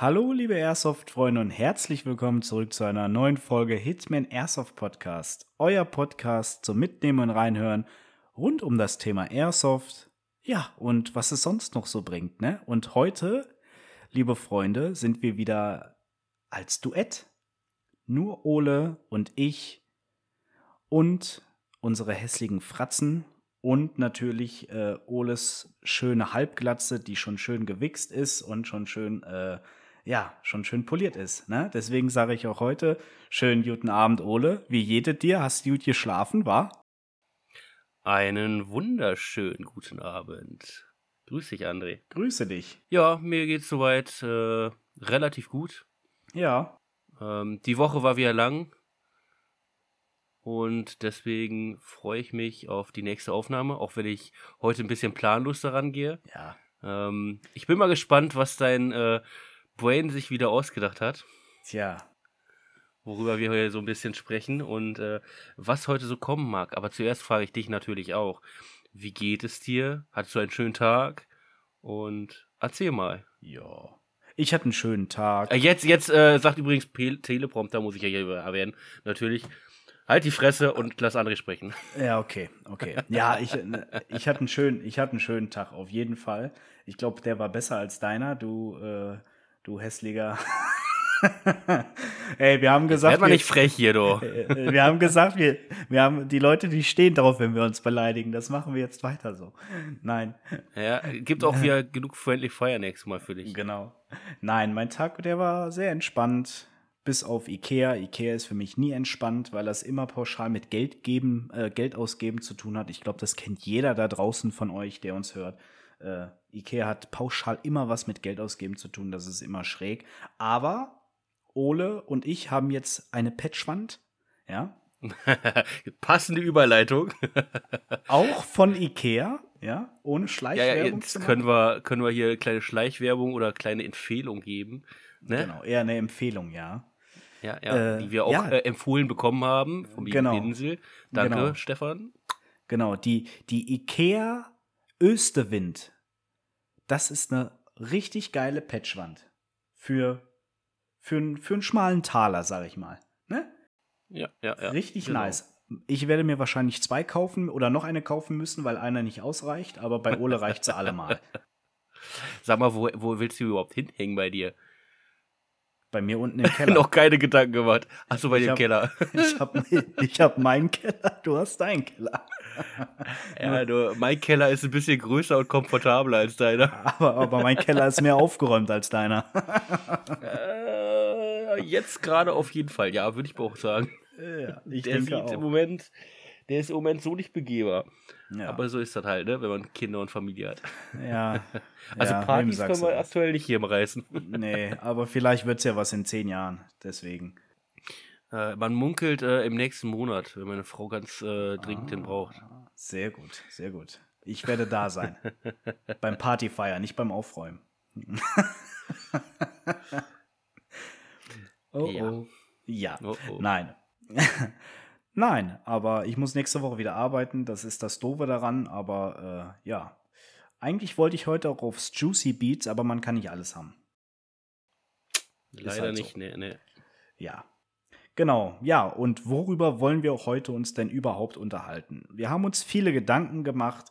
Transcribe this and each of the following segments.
Hallo, liebe Airsoft-Freunde und herzlich willkommen zurück zu einer neuen Folge Hitman Airsoft Podcast. Euer Podcast zum Mitnehmen und Reinhören rund um das Thema Airsoft. Ja, und was es sonst noch so bringt, ne? Und heute, liebe Freunde, sind wir wieder als Duett. Nur Ole und ich und unsere hässlichen Fratzen und natürlich äh, Oles schöne Halbglatze, die schon schön gewichst ist und schon schön äh, ja, schon schön poliert ist. Ne? Deswegen sage ich auch heute, schönen guten Abend, Ole. Wie jede dir? Hast du gut geschlafen, war? Einen wunderschönen guten Abend. Grüß dich, André. Grüße dich. Ja, mir geht's soweit äh, relativ gut. Ja. Ähm, die Woche war wieder lang. Und deswegen freue ich mich auf die nächste Aufnahme, auch wenn ich heute ein bisschen planlos daran gehe. Ja. Ähm, ich bin mal gespannt, was dein äh, Brain sich wieder ausgedacht hat. Tja. Worüber wir heute so ein bisschen sprechen und äh, was heute so kommen mag. Aber zuerst frage ich dich natürlich auch. Wie geht es dir? Hattest du einen schönen Tag? Und erzähl mal. Ja. Ich hatte einen schönen Tag. Äh, jetzt, jetzt äh, sagt übrigens P Teleprompter, muss ich ja hier erwähnen. Natürlich. Halt die Fresse und lass André sprechen. Ja, okay, okay. Ja, ich, äh, ich hatte einen schönen, ich hatte einen schönen Tag, auf jeden Fall. Ich glaube, der war besser als deiner. Du äh, du hässlicher. Ey, wir haben gesagt. Werd mal nicht frech hier, du. wir haben gesagt, wir, wir haben die Leute, die stehen drauf, wenn wir uns beleidigen. Das machen wir jetzt weiter so. Nein. Ja, gibt auch wieder genug Friendly Fire nächstes Mal für dich. Genau. Nein, mein Tag, der war sehr entspannt. Bis auf Ikea. Ikea ist für mich nie entspannt, weil das immer pauschal mit Geld geben, äh, Geld ausgeben zu tun hat. Ich glaube, das kennt jeder da draußen von euch, der uns hört. Äh, Ikea hat pauschal immer was mit Geld ausgeben zu tun, das ist immer schräg. Aber Ole und ich haben jetzt eine Patchwand, ja. Passende Überleitung. auch von Ikea, ja, ohne Schleichwerbung. Ja, ja, jetzt können wir, können wir hier kleine Schleichwerbung oder kleine Empfehlung geben. Ne? Genau, eher eine Empfehlung, ja. Ja, ja, äh, die wir auch ja. äh, empfohlen bekommen haben vom genau. Insel. Danke, genau. Stefan. Genau, die, die Ikea Östewind. Das ist eine richtig geile Patchwand. Für, für, für einen schmalen Taler, sag ich mal. Ne? Ja, ja, ja. Richtig genau. nice. Ich werde mir wahrscheinlich zwei kaufen oder noch eine kaufen müssen, weil einer nicht ausreicht, aber bei Ole reicht sie allemal. Sag mal, wo, wo willst du überhaupt hinhängen bei dir? Bei mir unten im Keller. Noch keine Gedanken gemacht. Achso, bei dir im Keller. ich habe ich hab meinen Keller, du hast deinen Keller. Ja, du, mein Keller ist ein bisschen größer und komfortabler als deiner. Aber, aber mein Keller ist mehr aufgeräumt als deiner. äh, jetzt gerade auf jeden Fall, ja, würde ich auch sagen. Ja, ich der sieht auch. im Moment, der ist im Moment so nicht begehbar. Ja. Aber so ist das halt, ne, wenn man Kinder und Familie hat. Ja. Also ja, Partys können wir aktuell nicht hier im Reißen. Nee, aber vielleicht wird es ja was in zehn Jahren, deswegen. Äh, man munkelt äh, im nächsten Monat, wenn meine Frau ganz äh, dringend ah, den braucht. Sehr gut, sehr gut. Ich werde da sein. beim Partyfeier, nicht beim Aufräumen. oh, ja. oh. Ja, oh, oh. nein. nein, aber ich muss nächste Woche wieder arbeiten. Das ist das Doofe daran. Aber äh, ja, eigentlich wollte ich heute auch aufs Juicy Beats, aber man kann nicht alles haben. Leider halt nicht, so. nee, nee. Ja, Genau, ja, und worüber wollen wir heute uns denn überhaupt unterhalten? Wir haben uns viele Gedanken gemacht,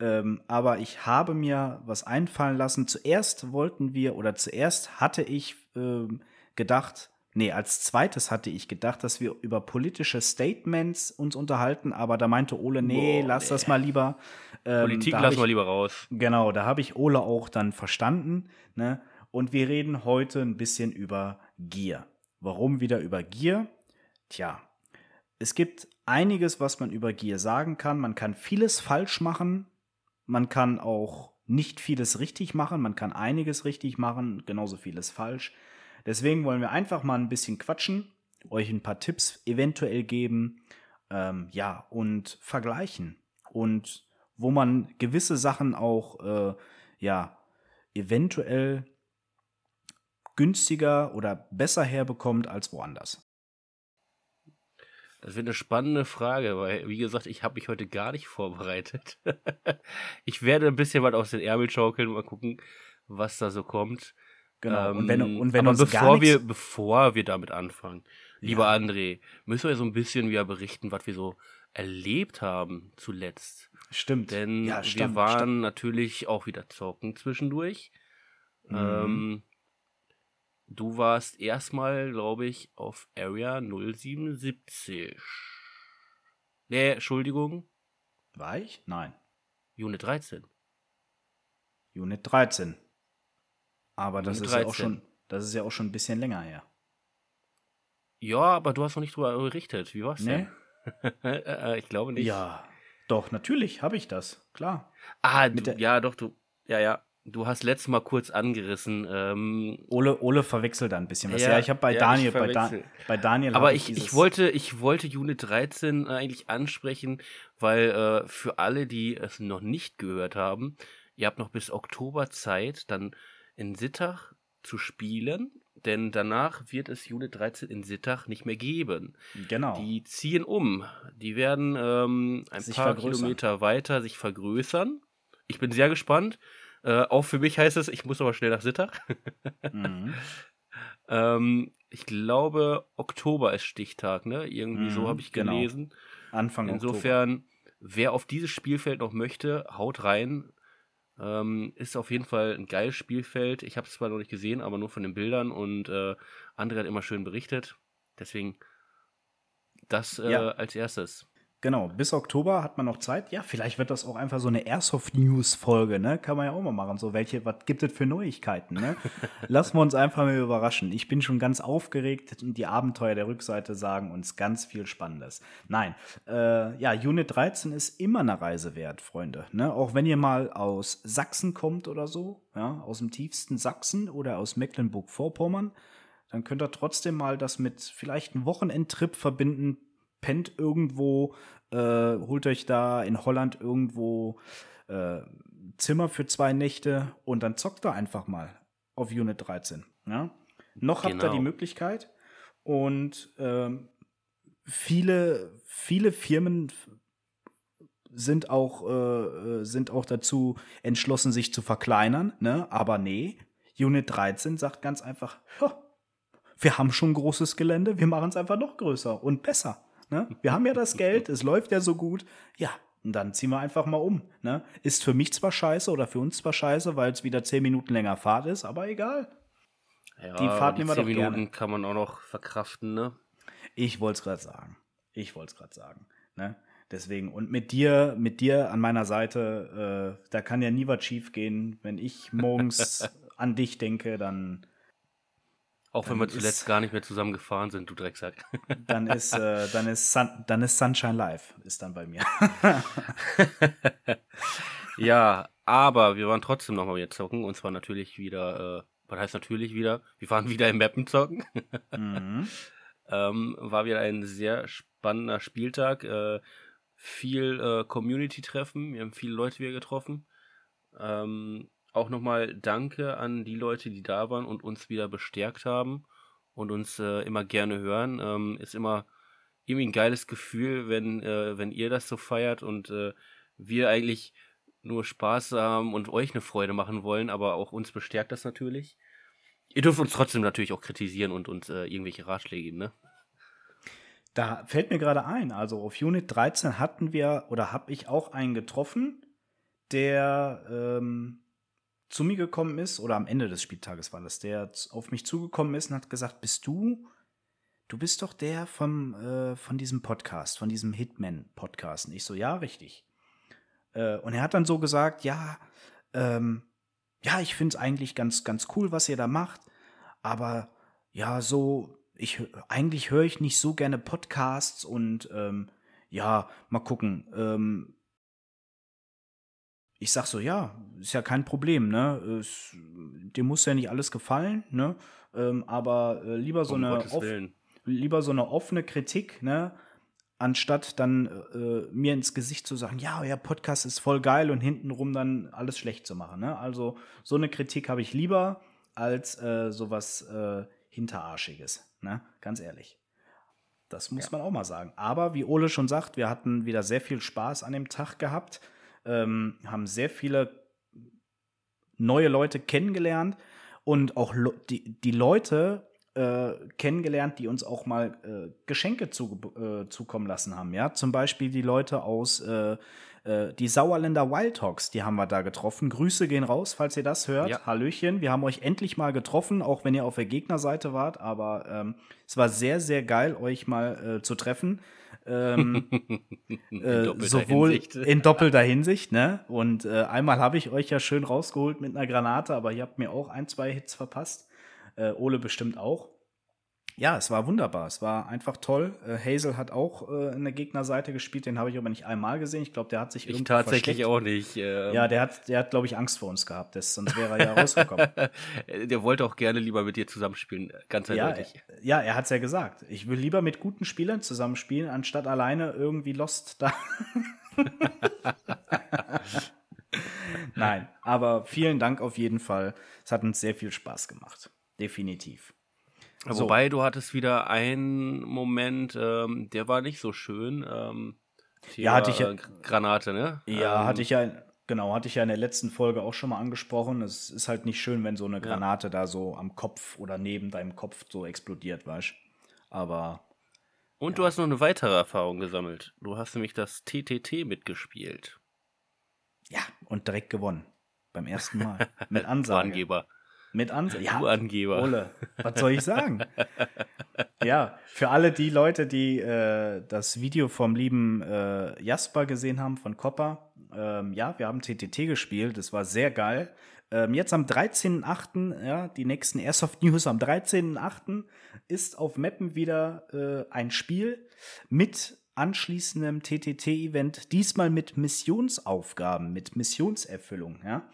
ähm, aber ich habe mir was einfallen lassen. Zuerst wollten wir, oder zuerst hatte ich ähm, gedacht, nee, als zweites hatte ich gedacht, dass wir über politische Statements uns unterhalten, aber da meinte Ole, nee, Boah, lass nee. das mal lieber. Ähm, Politik lassen wir lieber raus. Genau, da habe ich Ole auch dann verstanden. Ne? Und wir reden heute ein bisschen über Gier. Warum wieder über Gier? Tja, es gibt einiges, was man über Gier sagen kann. Man kann vieles falsch machen. Man kann auch nicht vieles richtig machen. Man kann einiges richtig machen, genauso vieles falsch. Deswegen wollen wir einfach mal ein bisschen quatschen, euch ein paar Tipps eventuell geben, ähm, ja, und vergleichen. Und wo man gewisse Sachen auch, äh, ja, eventuell günstiger oder besser herbekommt als woanders? Das wird eine spannende Frage, weil, wie gesagt, ich habe mich heute gar nicht vorbereitet. ich werde ein bisschen was aus den Ärmel schaukeln, mal gucken, was da so kommt. Genau. Ähm, und wenn, und wenn aber uns bevor wir, bevor wir damit anfangen, lieber Ja. André, müssen wir so ein bisschen wieder berichten, was wir so erlebt haben zuletzt. stimmt. Denn ja, wir stimmt, waren stimmt. natürlich auch wieder zocken zwischendurch. Mhm. Ähm, du warst erstmal, glaube ich, auf Area 077. Nee, Entschuldigung, War ich? Nein. Unit 13. Unit 13. Aber das Unit ist ja auch 13. schon, das ist ja auch schon ein bisschen länger her. Ja, aber du hast noch nicht drüber berichtet. Wie war's Ne? denn? Äh, ich glaube nicht. Ja. Doch, natürlich habe ich das. Klar. Ah, du, der- ja, doch, du. Ja, ja. Du hast letztes Mal kurz angerissen. Ähm, Ole, Ole verwechselt da ein bisschen was. Ja, Ja, ich habe bei ja, Daniel, bei, da, bei Daniel aber ich, ich, wollte, ich wollte Unit 13 eigentlich ansprechen, weil äh, für alle, die es noch nicht gehört haben, ihr habt noch bis Oktober Zeit, dann in Sittach zu spielen, denn danach wird es Unit 13 in Sittach nicht mehr geben. Genau. Die ziehen um. Die werden ähm, ein Sich paar vergrößern. Kilometer weiter sich vergrößern. Ich bin sehr gespannt. Äh, auch für mich heißt es, ich muss aber schnell nach Sittach. Mhm. ähm, ich glaube, Oktober ist Stichtag, ne? Irgendwie so Mhm, habe ich genau. gelesen. Anfang Insofern, wer auf dieses Spielfeld noch möchte, haut rein. Ähm, ist auf jeden Fall ein geiles Spielfeld. Ich habe es zwar noch nicht gesehen, aber nur von den Bildern und äh, André hat immer schön berichtet. Deswegen das äh, Ja. als erstes. Genau, bis Oktober hat man noch Zeit. Ja, vielleicht wird das auch einfach so eine Airsoft-News-Folge, ne? Kann man ja auch mal machen. So, welche, was gibt es für Neuigkeiten, ne? Lassen wir uns einfach mal überraschen. Ich bin schon ganz aufgeregt und die Abenteuer der Rückseite sagen uns ganz viel Spannendes. Nein, äh, ja, Unit 13 ist immer eine Reise wert, Freunde. Ne? Auch wenn ihr mal aus Sachsen kommt oder so, ja, aus dem tiefsten Sachsen oder aus Mecklenburg-Vorpommern, dann könnt ihr trotzdem mal das mit vielleicht einem Wochenendtrip verbinden, pennt irgendwo, äh, holt euch da in Holland irgendwo äh, Zimmer für zwei Nächte und dann zockt ihr einfach mal auf Unit 13. Ja? Noch habt ihr Genau. die Möglichkeit und ähm, viele, viele Firmen sind auch, äh, sind auch dazu entschlossen, sich zu verkleinern, ne? aber nee, Unit 13 sagt ganz einfach, wir haben schon großes Gelände, wir machen es einfach noch größer und besser. Ne? Wir haben ja das Geld, es läuft ja so gut. Ja, und dann ziehen wir einfach mal um. Ne? Ist für mich zwar scheiße oder für uns zwar scheiße, weil es wieder zehn Minuten länger Fahrt ist, aber egal. Ja, Die Fahrt nehmen wir 10 doch Minuten gerne. kann man auch noch verkraften, ne? Ich wollte es gerade sagen. Ich wollte es gerade sagen. Ne? Deswegen, und mit dir, mit dir an meiner Seite, äh, da kann ja nie was schief gehen. Wenn ich morgens an dich denke, dann, Auch wenn wir ist- zuletzt gar nicht mehr zusammen gefahren sind, du Drecksack. dann ist, äh, dann ist, Sun, dann ist Sunshine Live, ist dann bei mir. ja, aber wir waren trotzdem nochmal wieder zocken und zwar natürlich wieder, äh, was heißt natürlich wieder? Wir waren wieder im Mappen zocken. mhm. Ähm, war wieder ein sehr spannender Spieltag. Äh, viel äh, Community-Treffen. Wir haben viele Leute wieder getroffen. Ähm, auch nochmal Danke an die Leute, die da waren und uns wieder bestärkt haben und uns äh, immer gerne hören. Ähm, ist immer irgendwie ein geiles Gefühl, wenn, äh, wenn ihr das so feiert und äh, wir eigentlich nur Spaß haben und euch eine Freude machen wollen, aber auch uns bestärkt das natürlich. Ihr dürft uns trotzdem natürlich auch kritisieren und uns äh, irgendwelche Ratschläge geben, ne? Da fällt mir gerade ein, also auf Unit 13 hatten wir oder habe ich auch einen getroffen, der ähm, zu mir gekommen ist, oder am Ende des Spieltages war das, der auf mich zugekommen ist und hat gesagt, bist du, du bist doch der vom, äh, von diesem Podcast, von diesem Hitman-Podcast. Und ich so, ja, richtig. Äh, und er hat dann so gesagt, ja, ähm, ja, ich finde es eigentlich ganz, ganz cool, was ihr da macht, aber ja, so, ich eigentlich höre ich nicht so gerne Podcasts und ähm, ja, mal gucken. Ähm, ich sag so, ja, ist ja kein Problem, ne? Es, dir muss ja nicht alles gefallen, ne? Ähm, aber äh, lieber so um eine off- lieber so eine offene Kritik, ne? Anstatt dann äh, mir ins Gesicht zu sagen, ja, euer Podcast ist voll geil und hintenrum dann alles schlecht zu machen. Ne? Also so eine Kritik habe ich lieber als äh, sowas äh, Hinterarschiges, ne? Ganz ehrlich. Das muss man auch mal sagen. Aber wie Ole schon sagt, wir hatten wieder sehr viel Spaß an dem Tag gehabt, ähm, haben sehr viele neue Leute kennengelernt und auch die, die Leute äh, kennengelernt, die uns auch mal äh, Geschenke zu, äh, zukommen lassen haben. Ja, zum Beispiel die Leute aus äh, äh, die Sauerländer Wildhawks, die haben wir da getroffen. Grüße gehen raus, falls ihr das hört. Ja. Hallöchen, wir haben euch endlich mal getroffen, auch wenn ihr auf der Gegnerseite wart. Aber ähm, es war sehr, sehr geil, euch mal äh, zu treffen. Ähm, äh, sowohl Hinsicht. in doppelter Hinsicht, ne? Und äh, einmal habe ich euch ja schön rausgeholt mit einer Granate, aber ihr habt mir auch ein, zwei Hits verpasst. Äh, Ole bestimmt auch. Ja, es war wunderbar. Es war einfach toll. Äh, Hazel hat auch äh, in der Gegnerseite gespielt. Den habe ich aber nicht einmal gesehen. Ich glaube, der hat sich irgendwie. Ich tatsächlich versteckt. auch nicht. Ähm. Ja, der hat, der hat, glaube ich, Angst vor uns gehabt. Das, sonst wäre er ja rausgekommen. der wollte auch gerne lieber mit dir zusammenspielen. Ganz eindeutig. Ja, ja er hat es ja gesagt. Ich will lieber mit guten Spielern zusammenspielen, anstatt alleine irgendwie Lost da. Nein, aber vielen Dank auf jeden Fall. Es hat uns sehr viel Spaß gemacht definitiv. So. Wobei du hattest wieder einen Moment, ähm, der war nicht so schön. Ähm, ja, hatte ich ja. Granate, ne? Ja, ähm, hatte ich ja, genau, hatte ich ja in der letzten Folge auch schon mal angesprochen. Es ist halt nicht schön, wenn so eine Granate ja. da so am Kopf oder neben deinem Kopf so explodiert, weißt Aber. Und ja. du hast noch eine weitere Erfahrung gesammelt. Du hast nämlich das TTT mitgespielt. Ja, und direkt gewonnen. Beim ersten Mal. Mit Ansage. Angeber. Mit Ansage. Ja, du Angeber. Ole, was soll ich sagen? ja, für alle die Leute, die äh, das Video vom lieben äh, Jasper gesehen haben von Copper, ähm, ja, wir haben TTT gespielt, das war sehr geil. Ähm, jetzt am 13.8., ja, die nächsten Airsoft News am 13.8. ist auf Mappen wieder äh, ein Spiel mit anschließendem TTT-Event, diesmal mit Missionsaufgaben, mit Missionserfüllung, ja.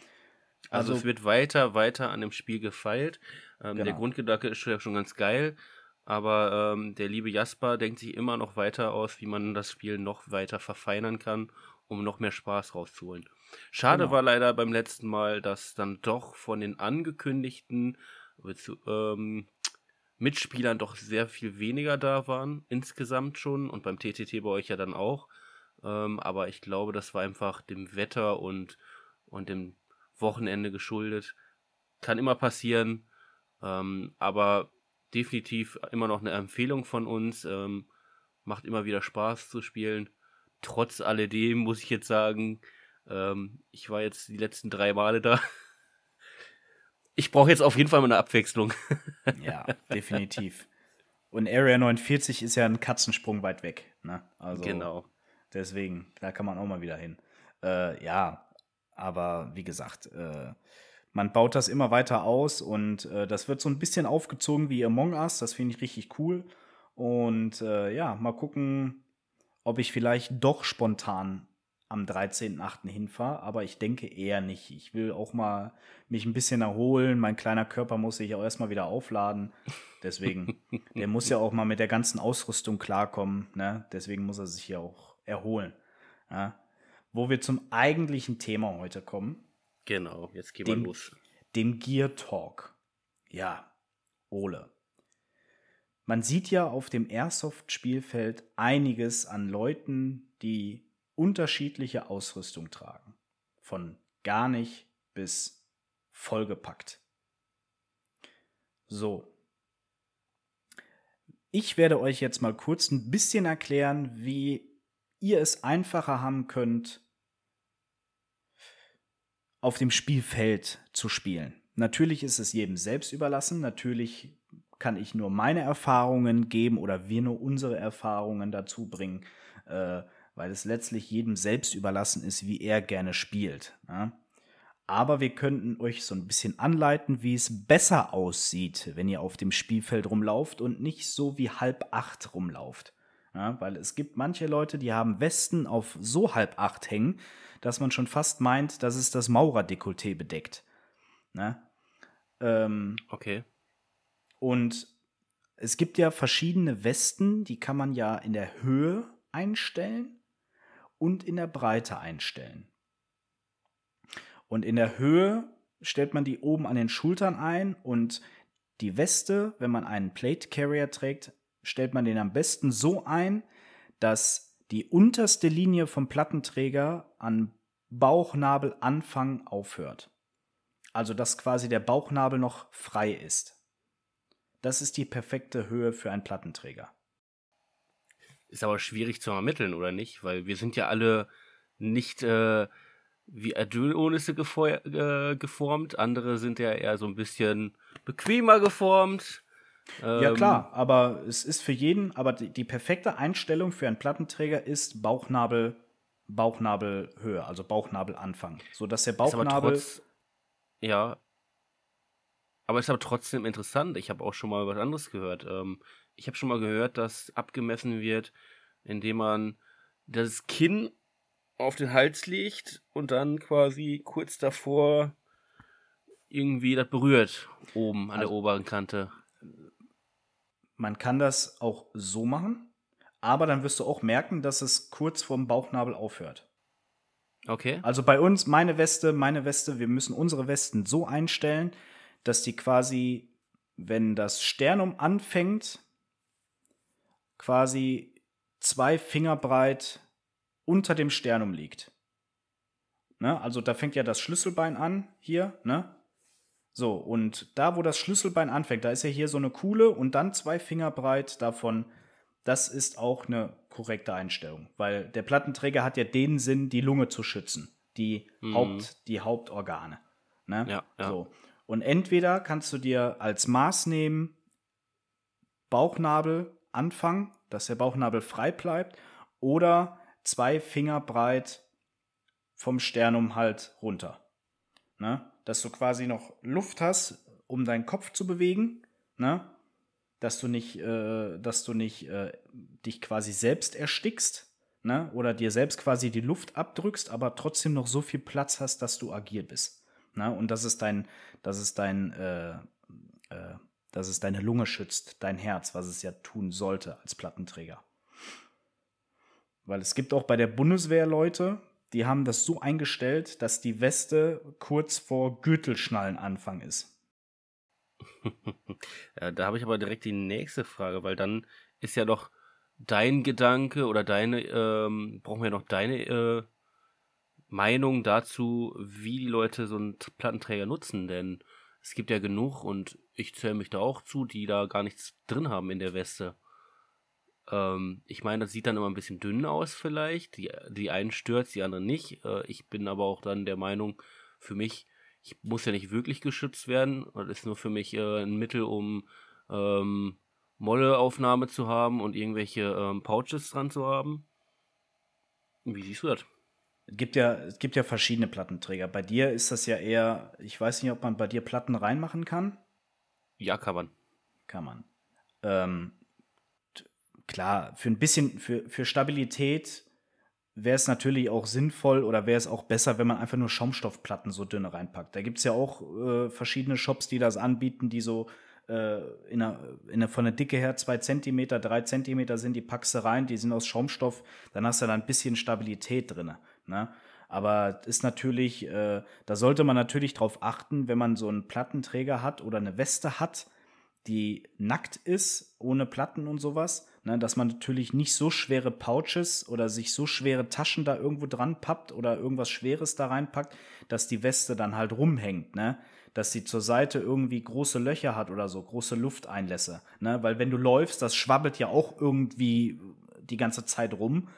Also, also, es wird weiter, weiter an dem Spiel gefeilt. Ähm, genau. Der Grundgedanke ist schon ganz geil, aber ähm, der liebe Jasper denkt sich immer noch weiter aus, wie man das Spiel noch weiter verfeinern kann, um noch mehr Spaß rauszuholen. Schade genau. war leider beim letzten Mal, dass dann doch von den angekündigten ähm, Mitspielern doch sehr viel weniger da waren, insgesamt schon und beim TTT bei euch ja dann auch. Ähm, aber ich glaube, das war einfach dem Wetter und, und dem Wochenende geschuldet. Kann immer passieren, ähm, aber definitiv immer noch eine Empfehlung von uns. Ähm, macht immer wieder Spaß zu spielen. Trotz alledem muss ich jetzt sagen, ähm, ich war jetzt die letzten drei Male da. Ich brauche jetzt auf jeden Fall mal eine Abwechslung. ja, definitiv. Und Area 49 ist ja ein Katzensprung weit weg. Ne? Also genau. Deswegen, da kann man auch mal wieder hin. Äh, ja, aber wie gesagt, äh, man baut das immer weiter aus und äh, das wird so ein bisschen aufgezogen wie Among Us. Das finde ich richtig cool. Und äh, ja, mal gucken, ob ich vielleicht doch spontan am 13.8. hinfahre, aber ich denke eher nicht. Ich will auch mal mich ein bisschen erholen. Mein kleiner Körper muss sich auch erstmal wieder aufladen. Deswegen, der muss ja auch mal mit der ganzen Ausrüstung klarkommen. Ne? Deswegen muss er sich ja auch erholen. Ja? Wo wir zum eigentlichen Thema heute kommen. Genau, jetzt gehen wir los. Dem Gear Talk. Ja, Ole. Man sieht ja auf dem Airsoft-Spielfeld einiges an Leuten, die unterschiedliche Ausrüstung tragen. Von gar nicht bis vollgepackt. So. Ich werde euch jetzt mal kurz ein bisschen erklären, wie ihr es einfacher haben könnt, auf dem Spielfeld zu spielen. Natürlich ist es jedem selbst überlassen. Natürlich kann ich nur meine Erfahrungen geben oder wir nur unsere Erfahrungen dazu bringen, äh, weil es letztlich jedem selbst überlassen ist, wie er gerne spielt. Ja? Aber wir könnten euch so ein bisschen anleiten, wie es besser aussieht, wenn ihr auf dem Spielfeld rumlauft und nicht so wie halb acht rumlauft. Ja, weil es gibt manche Leute, die haben Westen auf so halb acht hängen, dass man schon fast meint, dass es das Maurerdekolleté bedeckt. Ne? Ähm, okay. Und es gibt ja verschiedene Westen, die kann man ja in der Höhe einstellen und in der Breite einstellen. Und in der Höhe stellt man die oben an den Schultern ein und die Weste, wenn man einen Plate Carrier trägt, stellt man den am besten so ein, dass die unterste Linie vom Plattenträger an Bauchnabelanfang aufhört. Also, dass quasi der Bauchnabel noch frei ist. Das ist die perfekte Höhe für einen Plattenträger. Ist aber schwierig zu ermitteln, oder nicht? Weil wir sind ja alle nicht äh, wie Adrenonisse äh, geformt. Andere sind ja eher so ein bisschen bequemer geformt. Ja, klar, ähm, aber es ist für jeden, aber die, die, perfekte Einstellung für einen Plattenträger ist Bauchnabel, Bauchnabelhöhe, also Bauchnabelanfang. So dass der Bauchnabel. Trotz, ja. Aber ist aber trotzdem interessant. Ich habe auch schon mal was anderes gehört. Ähm, ich habe schon mal gehört, dass abgemessen wird, indem man das Kinn auf den Hals legt und dann quasi kurz davor irgendwie das berührt, oben an also, der oberen Kante. Man kann das auch so machen, aber dann wirst du auch merken, dass es kurz vorm Bauchnabel aufhört. Okay. Also bei uns, meine Weste, meine Weste, wir müssen unsere Westen so einstellen, dass die quasi, wenn das Sternum anfängt, quasi zwei Finger breit unter dem Sternum liegt. Ne? Also da fängt ja das Schlüsselbein an, hier, ne? So, und da, wo das Schlüsselbein anfängt, da ist ja hier so eine Kuhle und dann zwei Finger breit davon. Das ist auch eine korrekte Einstellung, weil der Plattenträger hat ja den Sinn, die Lunge zu schützen, die, mhm. Haupt, die Hauptorgane. Ne? Ja, ja. So. Und entweder kannst du dir als Maß nehmen, Bauchnabel anfangen, dass der Bauchnabel frei bleibt, oder zwei Finger breit vom Sternum halt runter. Ne? Dass du quasi noch Luft hast, um deinen Kopf zu bewegen, ne? dass du nicht, äh, dass du nicht äh, dich quasi selbst erstickst, ne? oder dir selbst quasi die Luft abdrückst, aber trotzdem noch so viel Platz hast, dass du agil bist. Ne? Und das ist dein, das ist dein, äh, äh, dass es deine Lunge schützt, dein Herz, was es ja tun sollte als Plattenträger. Weil es gibt auch bei der Bundeswehr Leute, die haben das so eingestellt, dass die Weste kurz vor Gürtelschnallenanfang ist. ja, da habe ich aber direkt die nächste Frage, weil dann ist ja doch dein Gedanke oder deine, ähm, brauchen wir noch deine äh, Meinung dazu, wie die Leute so einen Plattenträger nutzen, denn es gibt ja genug und ich zähle mich da auch zu, die da gar nichts drin haben in der Weste. Ähm, ich meine, das sieht dann immer ein bisschen dünn aus vielleicht. Die, die einen stört, die anderen nicht. Äh, ich bin aber auch dann der Meinung, für mich, ich muss ja nicht wirklich geschützt werden. Das ist nur für mich äh, ein Mittel, um ähm, Molleaufnahme zu haben und irgendwelche ähm, Pouches dran zu haben. Wie siehst du das? Es gibt, ja, es gibt ja verschiedene Plattenträger. Bei dir ist das ja eher, ich weiß nicht, ob man bei dir Platten reinmachen kann. Ja, kann man. Kann man. Ähm, klar, für ein bisschen, für, für Stabilität wäre es natürlich auch sinnvoll oder wäre es auch besser, wenn man einfach nur Schaumstoffplatten so dünne reinpackt. Da gibt es ja auch äh, verschiedene Shops, die das anbieten, die so äh, in einer, in einer, von der Dicke her zwei Zentimeter, drei Zentimeter sind, die packst du rein, die sind aus Schaumstoff, dann hast du da ein bisschen Stabilität drin. Ne? Aber ist natürlich, äh, da sollte man natürlich drauf achten, wenn man so einen Plattenträger hat oder eine Weste hat, die nackt ist, ohne Platten und sowas, ne, dass man natürlich nicht so schwere Pouches oder sich so schwere Taschen da irgendwo dran pappt oder irgendwas Schweres da reinpackt, dass die Weste dann halt rumhängt, ne? Dass sie zur Seite irgendwie große Löcher hat oder so, große Lufteinlässe. Ne? Weil wenn du läufst, das schwabbelt ja auch irgendwie die ganze Zeit rum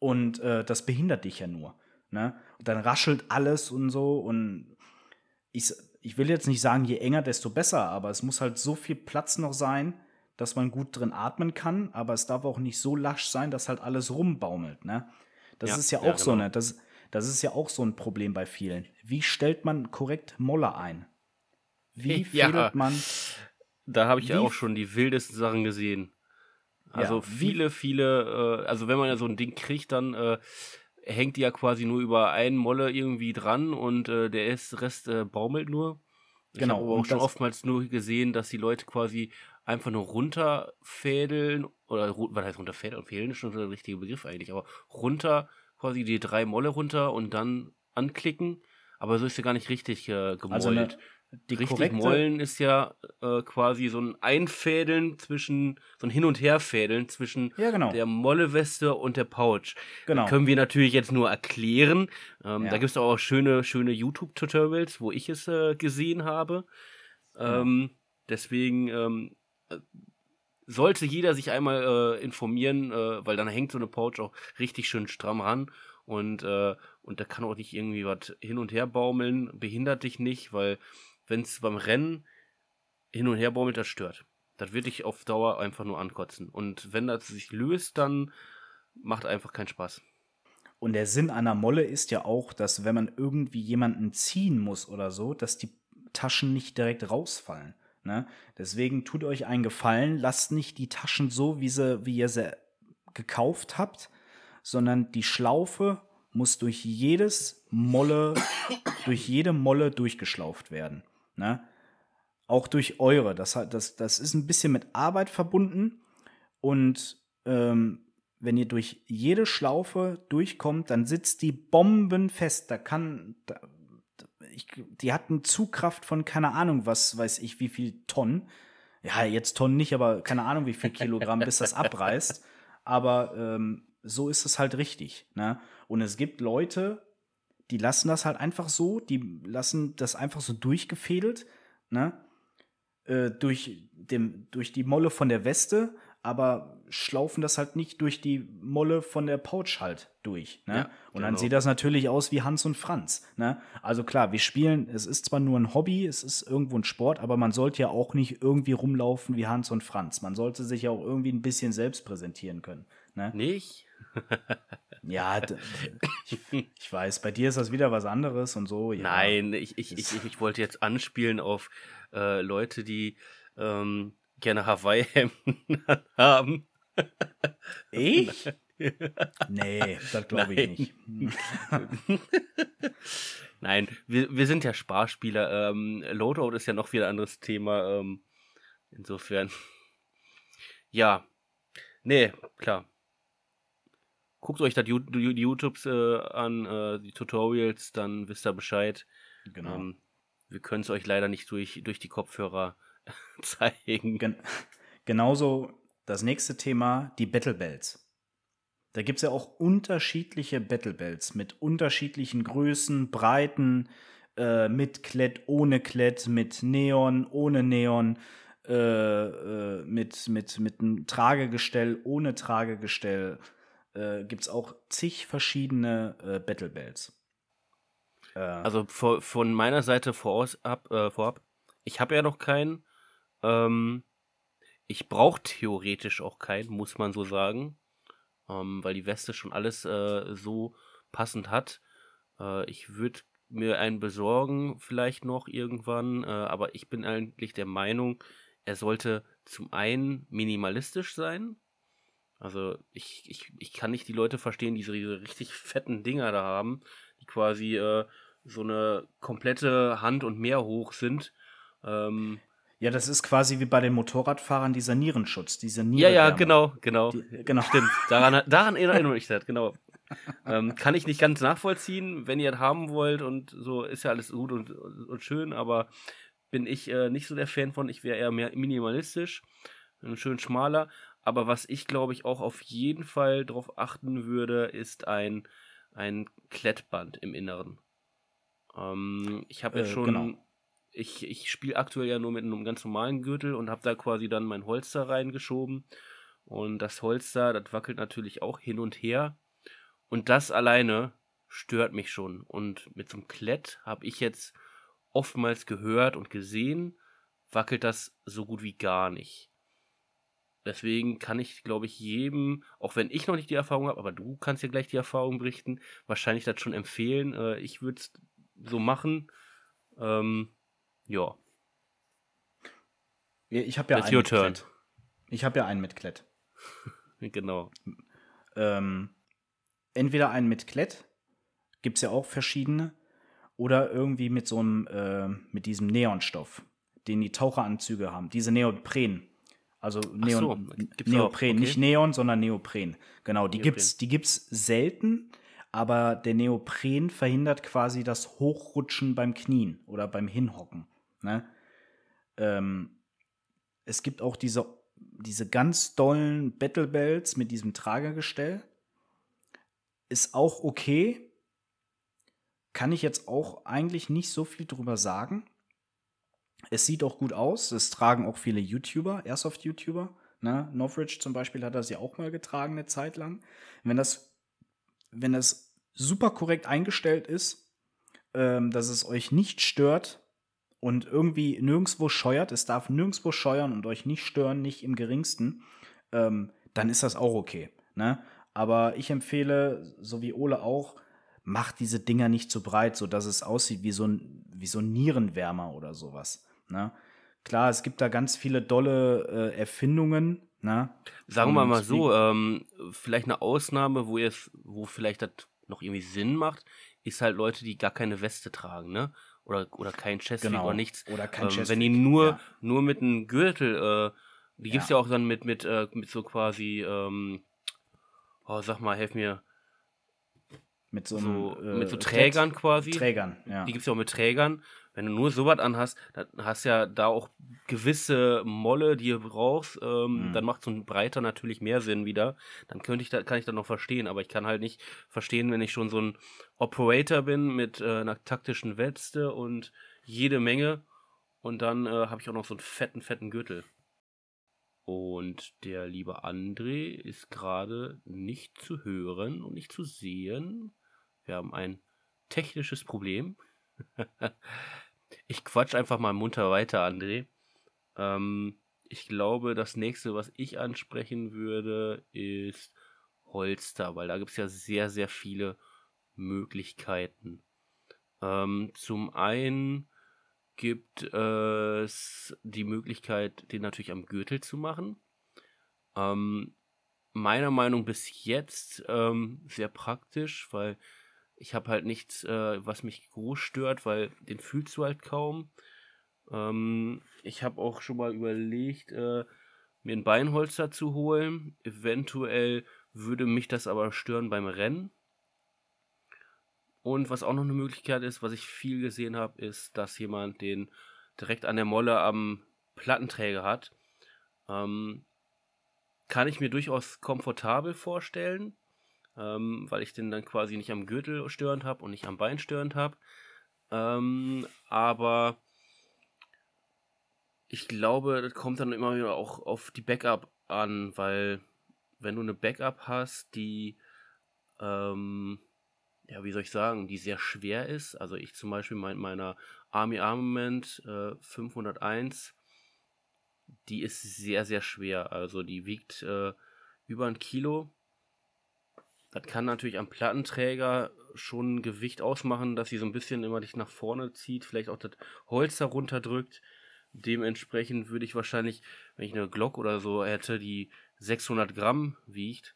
und äh, das behindert dich ja nur. Ne? Und dann raschelt alles und so und ich, ich will jetzt nicht sagen, je enger, desto besser, aber es muss halt so viel Platz noch sein, dass man gut drin atmen kann, aber es darf auch nicht so lasch sein, dass halt alles rumbaumelt, ne? Das ja, ist ja auch ja, so genau. eine, das, das ist ja auch so ein Problem bei vielen. Wie stellt man korrekt Molle ein? Wie fädelt ja, man? Da habe ich ja auch schon die wildesten Sachen gesehen. Also ja, viele, viele, äh, also wenn man ja so ein Ding kriegt, dann äh, hängt die ja quasi nur über einen Molle irgendwie dran und äh, der Rest äh, baumelt nur. Ich genau. habe aber auch schon oftmals nur gesehen, dass die Leute quasi einfach nur runterfädeln oder was heißt runterfädeln? Fädeln ist schon der richtige Begriff eigentlich, aber runter quasi die drei Molle runter und dann anklicken. Aber so ist ja gar nicht richtig äh, gemollt. Also eine, die Richtig korrekte... Mollen ist ja äh, quasi so ein Einfädeln zwischen, so ein Hin- und Herfädeln zwischen ja, genau. der Molleweste und der Pouch. Genau. Das können wir natürlich jetzt nur erklären. Ähm, ja. Da gibt es auch schöne, schöne YouTube-Tutorials, wo ich es äh, gesehen habe. Genau. Ähm, deswegen ähm, äh, sollte jeder sich einmal äh, informieren, äh, weil dann hängt so eine Pouch auch richtig schön stramm ran und, äh, und da kann auch nicht irgendwie was hin und her baumeln, behindert dich nicht, weil wenn es beim Rennen hin und her baumelt, das stört. Das wird dich auf Dauer einfach nur ankotzen. Und wenn das sich löst, dann macht einfach keinen Spaß. Und der Sinn einer Molle ist ja auch, dass wenn man irgendwie jemanden ziehen muss oder so, dass die Taschen nicht direkt rausfallen. Ne? Deswegen tut euch einen Gefallen, lasst nicht die Taschen so, wie, sie, wie ihr sie gekauft habt, sondern die Schlaufe muss durch jedes Molle, durch jede Molle durchgeschlauft werden. Ne? Auch durch eure. Das, das, das ist ein bisschen mit Arbeit verbunden. Und ähm, wenn ihr durch jede Schlaufe durchkommt, dann sitzt die bombenfest. Da kann. Da, ich, die hat eine Zugkraft von keine Ahnung, was weiß ich, wie viel Tonnen. Ja, jetzt Tonnen nicht, aber keine Ahnung, wie viel Kilogramm, bis das abreißt. Aber ähm, so ist es halt richtig. Ne? Und es gibt Leute, die lassen das halt einfach so, die lassen das einfach so durchgefädelt, ne? Äh, durch, dem, durch die Molle von der Weste, aber schlaufen das halt nicht durch die Molle von der Pouch halt durch. Ne? Ja, und genau. dann sieht das natürlich aus wie Hans und Franz. Ne? Also klar, wir spielen, es ist zwar nur ein Hobby, es ist irgendwo ein Sport, aber man sollte ja auch nicht irgendwie rumlaufen wie Hans und Franz. Man sollte sich ja auch irgendwie ein bisschen selbst präsentieren können. Ne? Nicht? ja, ich, ich, weiß, bei dir ist das wieder was anderes und so. Ja. Nein, ich, ich, ich, ich wollte jetzt anspielen auf äh, Leute, die ähm, gerne Hawaii-Hemden haben. Ich? nee, das glaube ich nicht. Nein, wir, wir sind ja Sparspieler. Ähm, Loadout ist ja noch wieder ein anderes Thema. Ähm, insofern. Ja. Nee, klar. Guckt euch das die YouTubes äh, an, äh, die Tutorials, dann wisst ihr Bescheid. Genau. Ähm, wir können es euch leider nicht durch, durch die Kopfhörer zeigen. Gen genauso das nächste Thema, die Battle Bells. Da gibt es ja auch unterschiedliche Battle Bells mit unterschiedlichen Größen, Breiten, äh, mit Klett, ohne Klett, mit Neon, ohne Neon, äh, äh, mit, mit, mit einem Tragegestell, ohne Tragegestell äh, gibt es auch zig verschiedene äh, Battle Bells. Äh, also vor, von meiner Seite voraus, ab, äh, vorab, ich habe ja noch keinen. Ähm, ich brauche theoretisch auch keinen, muss man so sagen. Ähm, weil die Weste schon alles äh, so passend hat. Äh, ich würde mir einen besorgen, vielleicht noch irgendwann, aber ich bin eigentlich der Meinung, er sollte zum einen minimalistisch sein, also ich, ich, ich kann nicht die Leute verstehen, die diese richtig fetten Dinger da haben, die quasi äh, so eine komplette Hand und mehr hoch sind. Ähm, ja, das ist quasi wie bei den Motorradfahrern dieser Nierenschutz, diese Niere. Ja, ja, genau, genau. Die, genau. Stimmt. Daran, daran erinnere ich das, genau. ähm, kann ich nicht ganz nachvollziehen, wenn ihr das haben wollt und so ist ja alles gut und, und schön, aber bin ich äh, nicht so der Fan von. Ich wäre eher mehr minimalistisch, schön schmaler. Aber was ich glaube ich auch auf jeden Fall darauf achten würde, ist ein, ein Klettband im Inneren. Ähm, ich habe ja äh, schon. Genau. Ich, ich spiele aktuell ja nur mit einem ganz normalen Gürtel und habe da quasi dann mein Holster reingeschoben. Und das Holster, das wackelt natürlich auch hin und her. Und das alleine stört mich schon. Und mit so einem Klett habe ich jetzt oftmals gehört und gesehen, wackelt das so gut wie gar nicht. Deswegen kann ich, glaube ich, jedem, auch wenn ich noch nicht die Erfahrung habe, aber du kannst ja gleich die Erfahrung berichten, wahrscheinlich das schon empfehlen. Äh, ich würde es so machen. Ähm, ja. Ich habe ja, einen mit Klett. Ich habe ja einen mit Klett. genau. Ähm, entweder einen mit Klett, gibt es ja auch verschiedene, oder irgendwie mit so einem, äh, mit diesem Neonstoff, den die Taucheranzüge haben, diese Neopren. Also Neon, so, Neopren, okay. nicht Neon, sondern Neopren. Genau, die Neopren. gibt's, die gibt's selten, aber der Neopren verhindert quasi das Hochrutschen beim Knien oder beim Hinhocken. Ne? Ähm, es gibt auch diese, diese ganz dollen Battle Belts mit diesem Tragergestell. Ist auch okay. Kann ich jetzt auch eigentlich nicht so viel drüber sagen. Es sieht auch gut aus. Es tragen auch viele YouTuber, Airsoft-YouTuber. Ne? Northridge zum Beispiel hat das ja auch mal getragen eine Zeit lang. Wenn das, wenn das super korrekt eingestellt ist, ähm, dass es euch nicht stört und irgendwie nirgendwo scheuert, es darf nirgendwo scheuern und euch nicht stören, nicht im geringsten, ähm, dann ist das auch okay. Ne? Aber ich empfehle, so wie Ole auch, macht diese Dinger nicht zu breit, sodass es aussieht wie so ein, wie so ein Nierenwärmer oder sowas. Ne? Klar, es gibt da ganz viele dolle äh, Erfindungen. Ne? Sagen wir mal so, ähm, vielleicht eine Ausnahme, wo wo vielleicht das noch irgendwie Sinn macht, ist halt Leute, die gar keine Weste tragen, ne? Oder, oder kein Chestwig Genau. oder nichts. Oder kein ähm, Wenn die nur, ja. nur mit einem Gürtel, äh, die gibt's Ja. ja. auch dann mit, mit, äh, mit so quasi, ähm, oh, sag mal, helf mir, Mit so, so, einem, äh, mit so Trägern quasi. Trägern, ja. Die gibt's ja auch mit Trägern. Wenn du nur sowas anhast, dann hast ja da auch gewisse Molle, die du brauchst. Ähm, Mhm. Dann macht so ein breiter natürlich mehr Sinn wieder. Dann könnte ich da, kann ich das noch verstehen, aber ich kann halt nicht verstehen, wenn ich schon so ein Operator bin mit äh, einer taktischen Weste und jede Menge. Und dann äh, habe ich auch noch so einen fetten, fetten Gürtel. Und der liebe André ist gerade nicht zu hören und nicht zu sehen. Wir haben ein technisches Problem. ich quatsch einfach mal munter weiter, André. Ähm, ich glaube, das nächste, was ich ansprechen würde, ist Holster, weil da gibt es ja sehr, sehr viele Möglichkeiten. Ähm, zum einen gibt es die Möglichkeit, den natürlich am Gürtel zu machen. Ähm, meiner Meinung bis jetzt ähm, sehr praktisch, weil ich habe halt nichts, äh, was mich groß stört, weil den fühlst du halt kaum. Ähm, ich habe auch schon mal überlegt, äh, mir ein Beinholster zu holen. Eventuell würde mich das aber stören beim Rennen. Und was auch noch eine Möglichkeit ist, was ich viel gesehen habe, ist, dass jemand den direkt an der Molle am Plattenträger hat. Ähm, kann ich mir durchaus komfortabel vorstellen, ähm, weil ich den dann quasi nicht am Gürtel störend habe und nicht am Bein störend habe. Ähm, aber ich glaube, das kommt dann immer wieder auch auf die Backup an, weil wenn du eine Backup hast, die, ähm, ja, wie soll ich sagen, die sehr schwer ist, also ich zum Beispiel mit meiner Army Armament äh, 501, die ist sehr, sehr schwer, also die wiegt äh, über ein Kilo. Das kann natürlich am Plattenträger schon ein Gewicht ausmachen, dass sie so ein bisschen immer dich nach vorne zieht, vielleicht auch das Holster runterdrückt. Dementsprechend würde ich wahrscheinlich, wenn ich eine Glock oder so hätte, die 600 Gramm wiegt,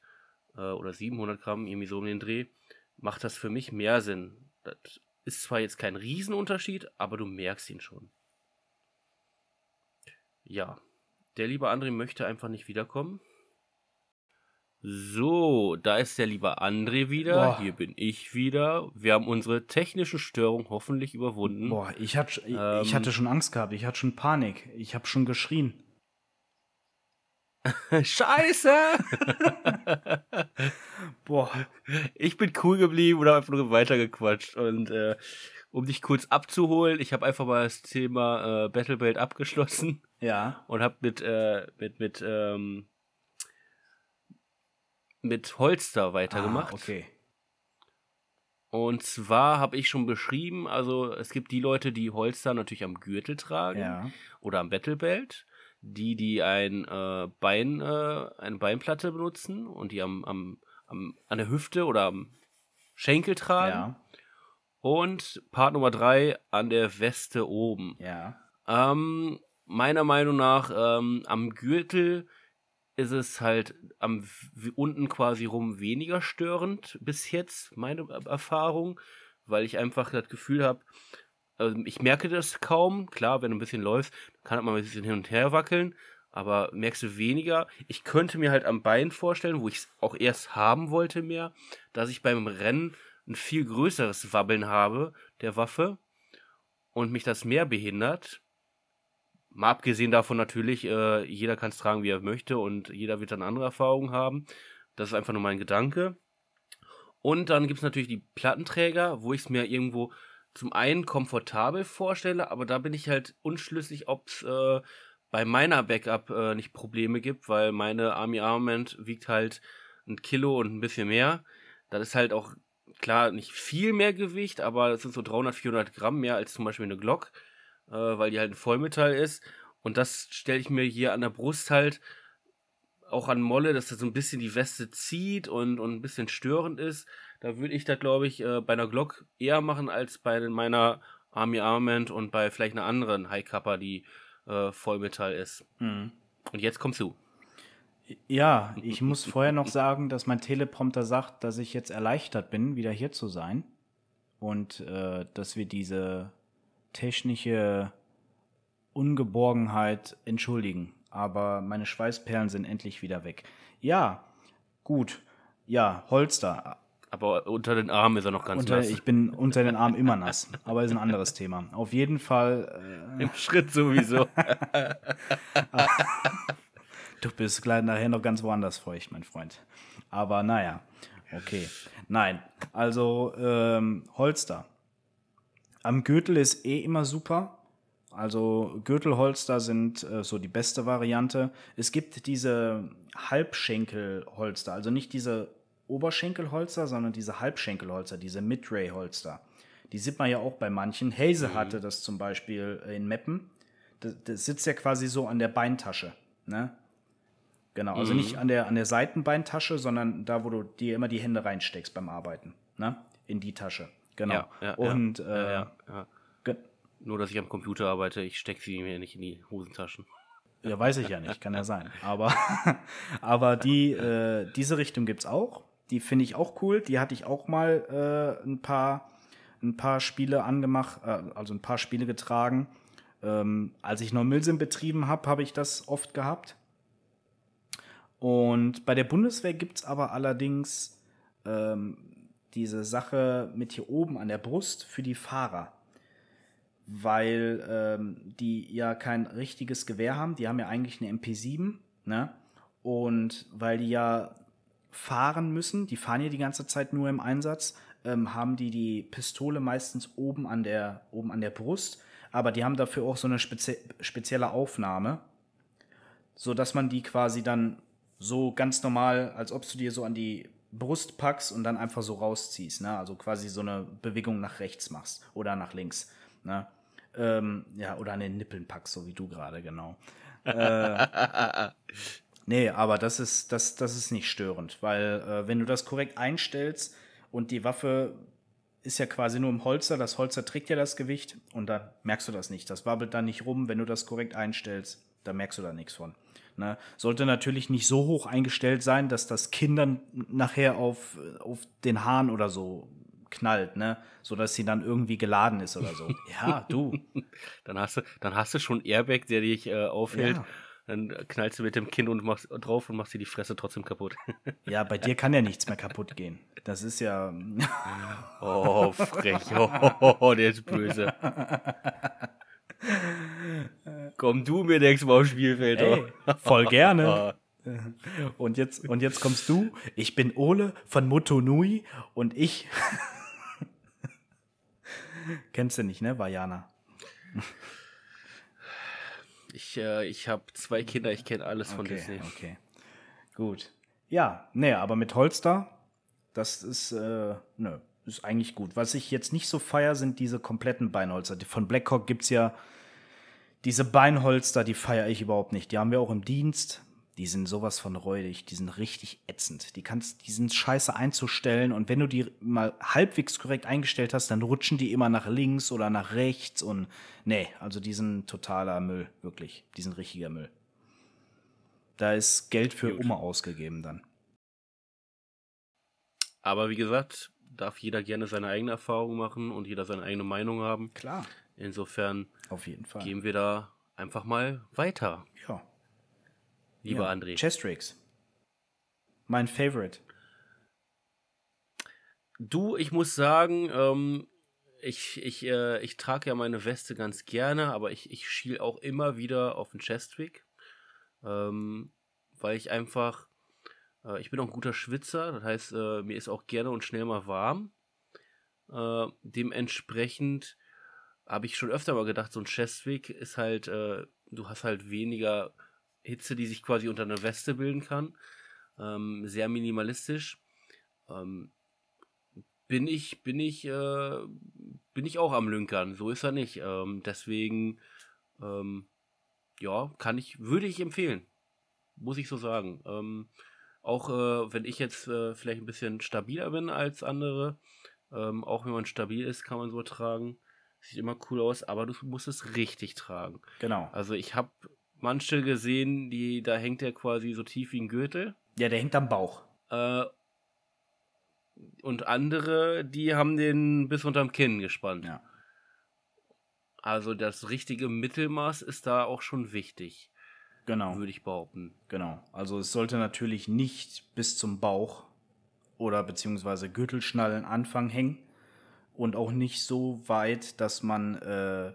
äh, oder 700 Gramm, irgendwie so um den Dreh, macht das für mich mehr Sinn. Das ist zwar jetzt kein Riesenunterschied, aber du merkst ihn schon. Ja, der liebe André möchte einfach nicht wiederkommen. So, da ist der liebe André wieder. Boah. Hier bin ich wieder. Wir haben unsere technische Störung hoffentlich überwunden. Boah, ich, hatte, ich, Ähm. ich hatte schon Angst gehabt, ich hatte schon Panik, ich habe schon geschrien. Scheiße! Boah, Ich bin cool geblieben und habe einfach nur weitergequatscht. Und äh, um dich kurz abzuholen, ich habe einfach mal das Thema äh, Battlebelt abgeschlossen ja, und habe mit, äh, mit, mit, ähm, mit Holster weitergemacht. Ah, okay. Und zwar habe ich schon beschrieben, also es gibt die Leute, die Holster natürlich am Gürtel tragen Ja, oder am Battlebelt, die, die ein äh, Bein, äh, eine Beinplatte benutzen und die am, am, am, an der Hüfte oder am Schenkel tragen. ja, Und Part Nummer drei an der Weste oben. ja. Ähm, meiner Meinung nach ähm, am Gürtel ist es halt am unten quasi rum weniger störend bis jetzt, meine Er- Erfahrung, weil ich einfach das Gefühl habe, also ich merke das kaum. Klar, wenn du ein bisschen läufst, kann man ein bisschen hin und her wackeln, aber merkst du weniger. Ich könnte mir halt am Bein vorstellen, wo ich es auch erst haben wollte mehr, dass ich beim Rennen ein viel größeres Wabbeln habe der Waffe und mich das mehr behindert. Mal abgesehen davon natürlich, äh, jeder kann es tragen, wie er möchte und jeder wird dann andere Erfahrungen haben. Das ist einfach nur mein Gedanke. Und dann gibt es natürlich die Plattenträger, wo ich es mir irgendwo zum einen komfortabel vorstelle, aber da bin ich halt unschlüssig, ob es äh, bei meiner Backup äh, nicht Probleme gibt, weil meine Army Armament wiegt halt ein Kilo und ein bisschen mehr. Das ist halt auch klar nicht viel mehr Gewicht, aber es sind so 300, 400 Gramm mehr als zum Beispiel eine Glock, äh, weil die halt ein Vollmetall ist. Und das stelle ich mir hier an der Brust halt auch an Molle, dass das so ein bisschen die Weste zieht und, und ein bisschen störend ist. Da würde ich das, glaube ich, äh, bei einer Glock eher machen als bei meiner Army Armament und bei vielleicht einer anderen High Kappa, die äh, Vollmetall ist. Mhm. Und jetzt kommst du. Ja, ich muss vorher noch sagen, dass mein Teleprompter sagt, dass ich jetzt erleichtert bin, wieder hier zu sein. Und äh, dass wir diese technische Ungeborgenheit entschuldigen. Aber meine Schweißperlen sind endlich wieder weg. Ja, gut. Ja, Holster. Aber unter den Armen ist er noch ganz unter, nass. Ich bin unter den Armen immer nass, aber ist ein anderes Thema. Auf jeden Fall. Äh, Im Schritt sowieso. du bist gleich nachher noch ganz woanders feucht, mein Freund. Aber naja, okay. Nein, also ähm, Holster. Am Gürtel ist eh immer super. Also Gürtelholster sind äh, so die beste Variante. Es gibt diese Halbschenkelholster, also nicht diese Oberschenkelholster, sondern diese Halbschenkelholster, diese Midray-Holster. Die sieht man ja auch bei manchen. Haze mhm. hatte das zum Beispiel in Meppen. Das, das, sitzt ja quasi so an der Beintasche. Ne? Genau, also mhm. nicht an der, an der Seitenbeintasche, sondern da, wo du dir immer die Hände reinsteckst beim Arbeiten. Ne? In die Tasche. Genau. Ja, ja, Und ja, äh, nur, dass ich am Computer arbeite, ich stecke sie mir nicht in die Hosentaschen. Ja, weiß ich ja nicht, kann ja sein. Aber, aber die, äh, diese Richtung gibt es auch. Die finde ich auch cool. Die hatte ich auch mal äh, ein paar ein paar Spiele angemacht, äh, also ein paar Spiele getragen. Ähm, als ich noch Milsim betrieben habe, habe ich das oft gehabt. Und bei der Bundeswehr gibt es aber allerdings ähm, diese Sache mit hier oben an der Brust für die Fahrer. Weil ähm, die ja kein richtiges Gewehr haben. Die haben ja eigentlich eine MP7. Ne? Und weil die ja fahren müssen, die fahren ja die ganze Zeit nur im Einsatz, ähm, haben die die Pistole meistens oben an der, oben an der Brust, aber die haben dafür auch so eine spezie spezielle Aufnahme, so dass man die quasi dann so ganz normal, als ob du dir so an die Brust packst und dann einfach so rausziehst, ne? also quasi so eine Bewegung nach rechts machst oder nach links. Ne? Ähm, ja, oder an den Nippeln packst, so wie du gerade, genau. äh, nee, aber das ist, das, das ist nicht störend, weil äh, wenn du das korrekt einstellst, und die Waffe ist ja quasi nur im Holster. Das Holster trägt ja das Gewicht und da merkst du das nicht. Das wabbelt da nicht rum, wenn du das korrekt einstellst. Da merkst du da nichts von. Ne? Sollte natürlich nicht so hoch eingestellt sein, dass das Kind dann nachher auf, auf den Hahn oder so knallt, ne? So dass sie dann irgendwie geladen ist oder so. ja, du. dann hast du, dann hast du schon Airbag, der dich äh, aufhält. Ja. Dann knallst du mit dem Kind und machst drauf und machst dir die Fresse trotzdem kaputt. ja, bei dir kann ja nichts mehr kaputt gehen. Das ist ja. oh, frech. Oh, der ist böse. Komm du mir nächstes Mal aufs Spielfeld. Ey, voll gerne. Und jetzt, und jetzt kommst du. Ich bin Ole von Motonui und ich. Kennst du nicht, ne, Vajana? Ich, äh, ich habe zwei Kinder, ich kenne alles von okay, Disney. Okay, gut. Ja, nee, aber mit Holster, das ist, äh, nö, ist eigentlich gut. Was ich jetzt nicht so feier, sind diese kompletten Beinholster. Von Blackhawk gibt es ja diese Beinholster, die feiere ich überhaupt nicht. Die haben wir auch im Dienst die sind sowas von räudig, die sind richtig ätzend. Die kannst, die sind scheiße einzustellen und wenn du die mal halbwegs korrekt eingestellt hast, dann rutschen die immer nach links oder nach rechts und nee, also die sind totaler Müll, wirklich. Die sind richtiger Müll. Da ist Geld für Gut. Oma ausgegeben dann. Aber wie gesagt, darf jeder gerne seine eigene Erfahrung machen und jeder seine eigene Meinung haben. Klar. Insofern Auf jeden Fall. gehen wir da einfach mal weiter. Ja lieber ja, André? Chestrix. Mein Favorite. Du, ich muss sagen, ähm, ich, ich, äh, ich trage ja meine Weste ganz gerne, aber ich, ich schiel auch immer wieder auf den Chestwig. Ähm, weil ich einfach, äh, ich bin auch ein guter Schwitzer, das heißt, äh, mir ist auch gerne und schnell mal warm. Äh, dementsprechend habe ich schon öfter mal gedacht, so ein Chestwig ist halt, äh, du hast halt weniger Hitze, die sich quasi unter einer Weste bilden kann. Ähm, sehr minimalistisch. Ähm, bin ich, bin ich, äh, bin ich auch am Lünkern. So ist er nicht. Ähm, deswegen, ähm, ja, kann ich, würde ich empfehlen. Muss ich so sagen. Ähm, auch äh, wenn ich jetzt äh, vielleicht ein bisschen stabiler bin als andere, ähm, auch wenn man stabil ist, kann man so tragen. Sieht immer cool aus, aber du musst es richtig tragen. Genau. Also ich habe manche gesehen, die, da hängt der quasi so tief wie ein Gürtel. Ja, der hängt am Bauch. Äh, und andere, die haben den bis unterm Kinn gespannt. Ja. Also das richtige Mittelmaß ist da auch schon wichtig, Genau. würde ich behaupten. Genau. Also es sollte natürlich nicht bis zum Bauch oder beziehungsweise Gürtelschnallen Anfang hängen und auch nicht so weit, dass man, äh,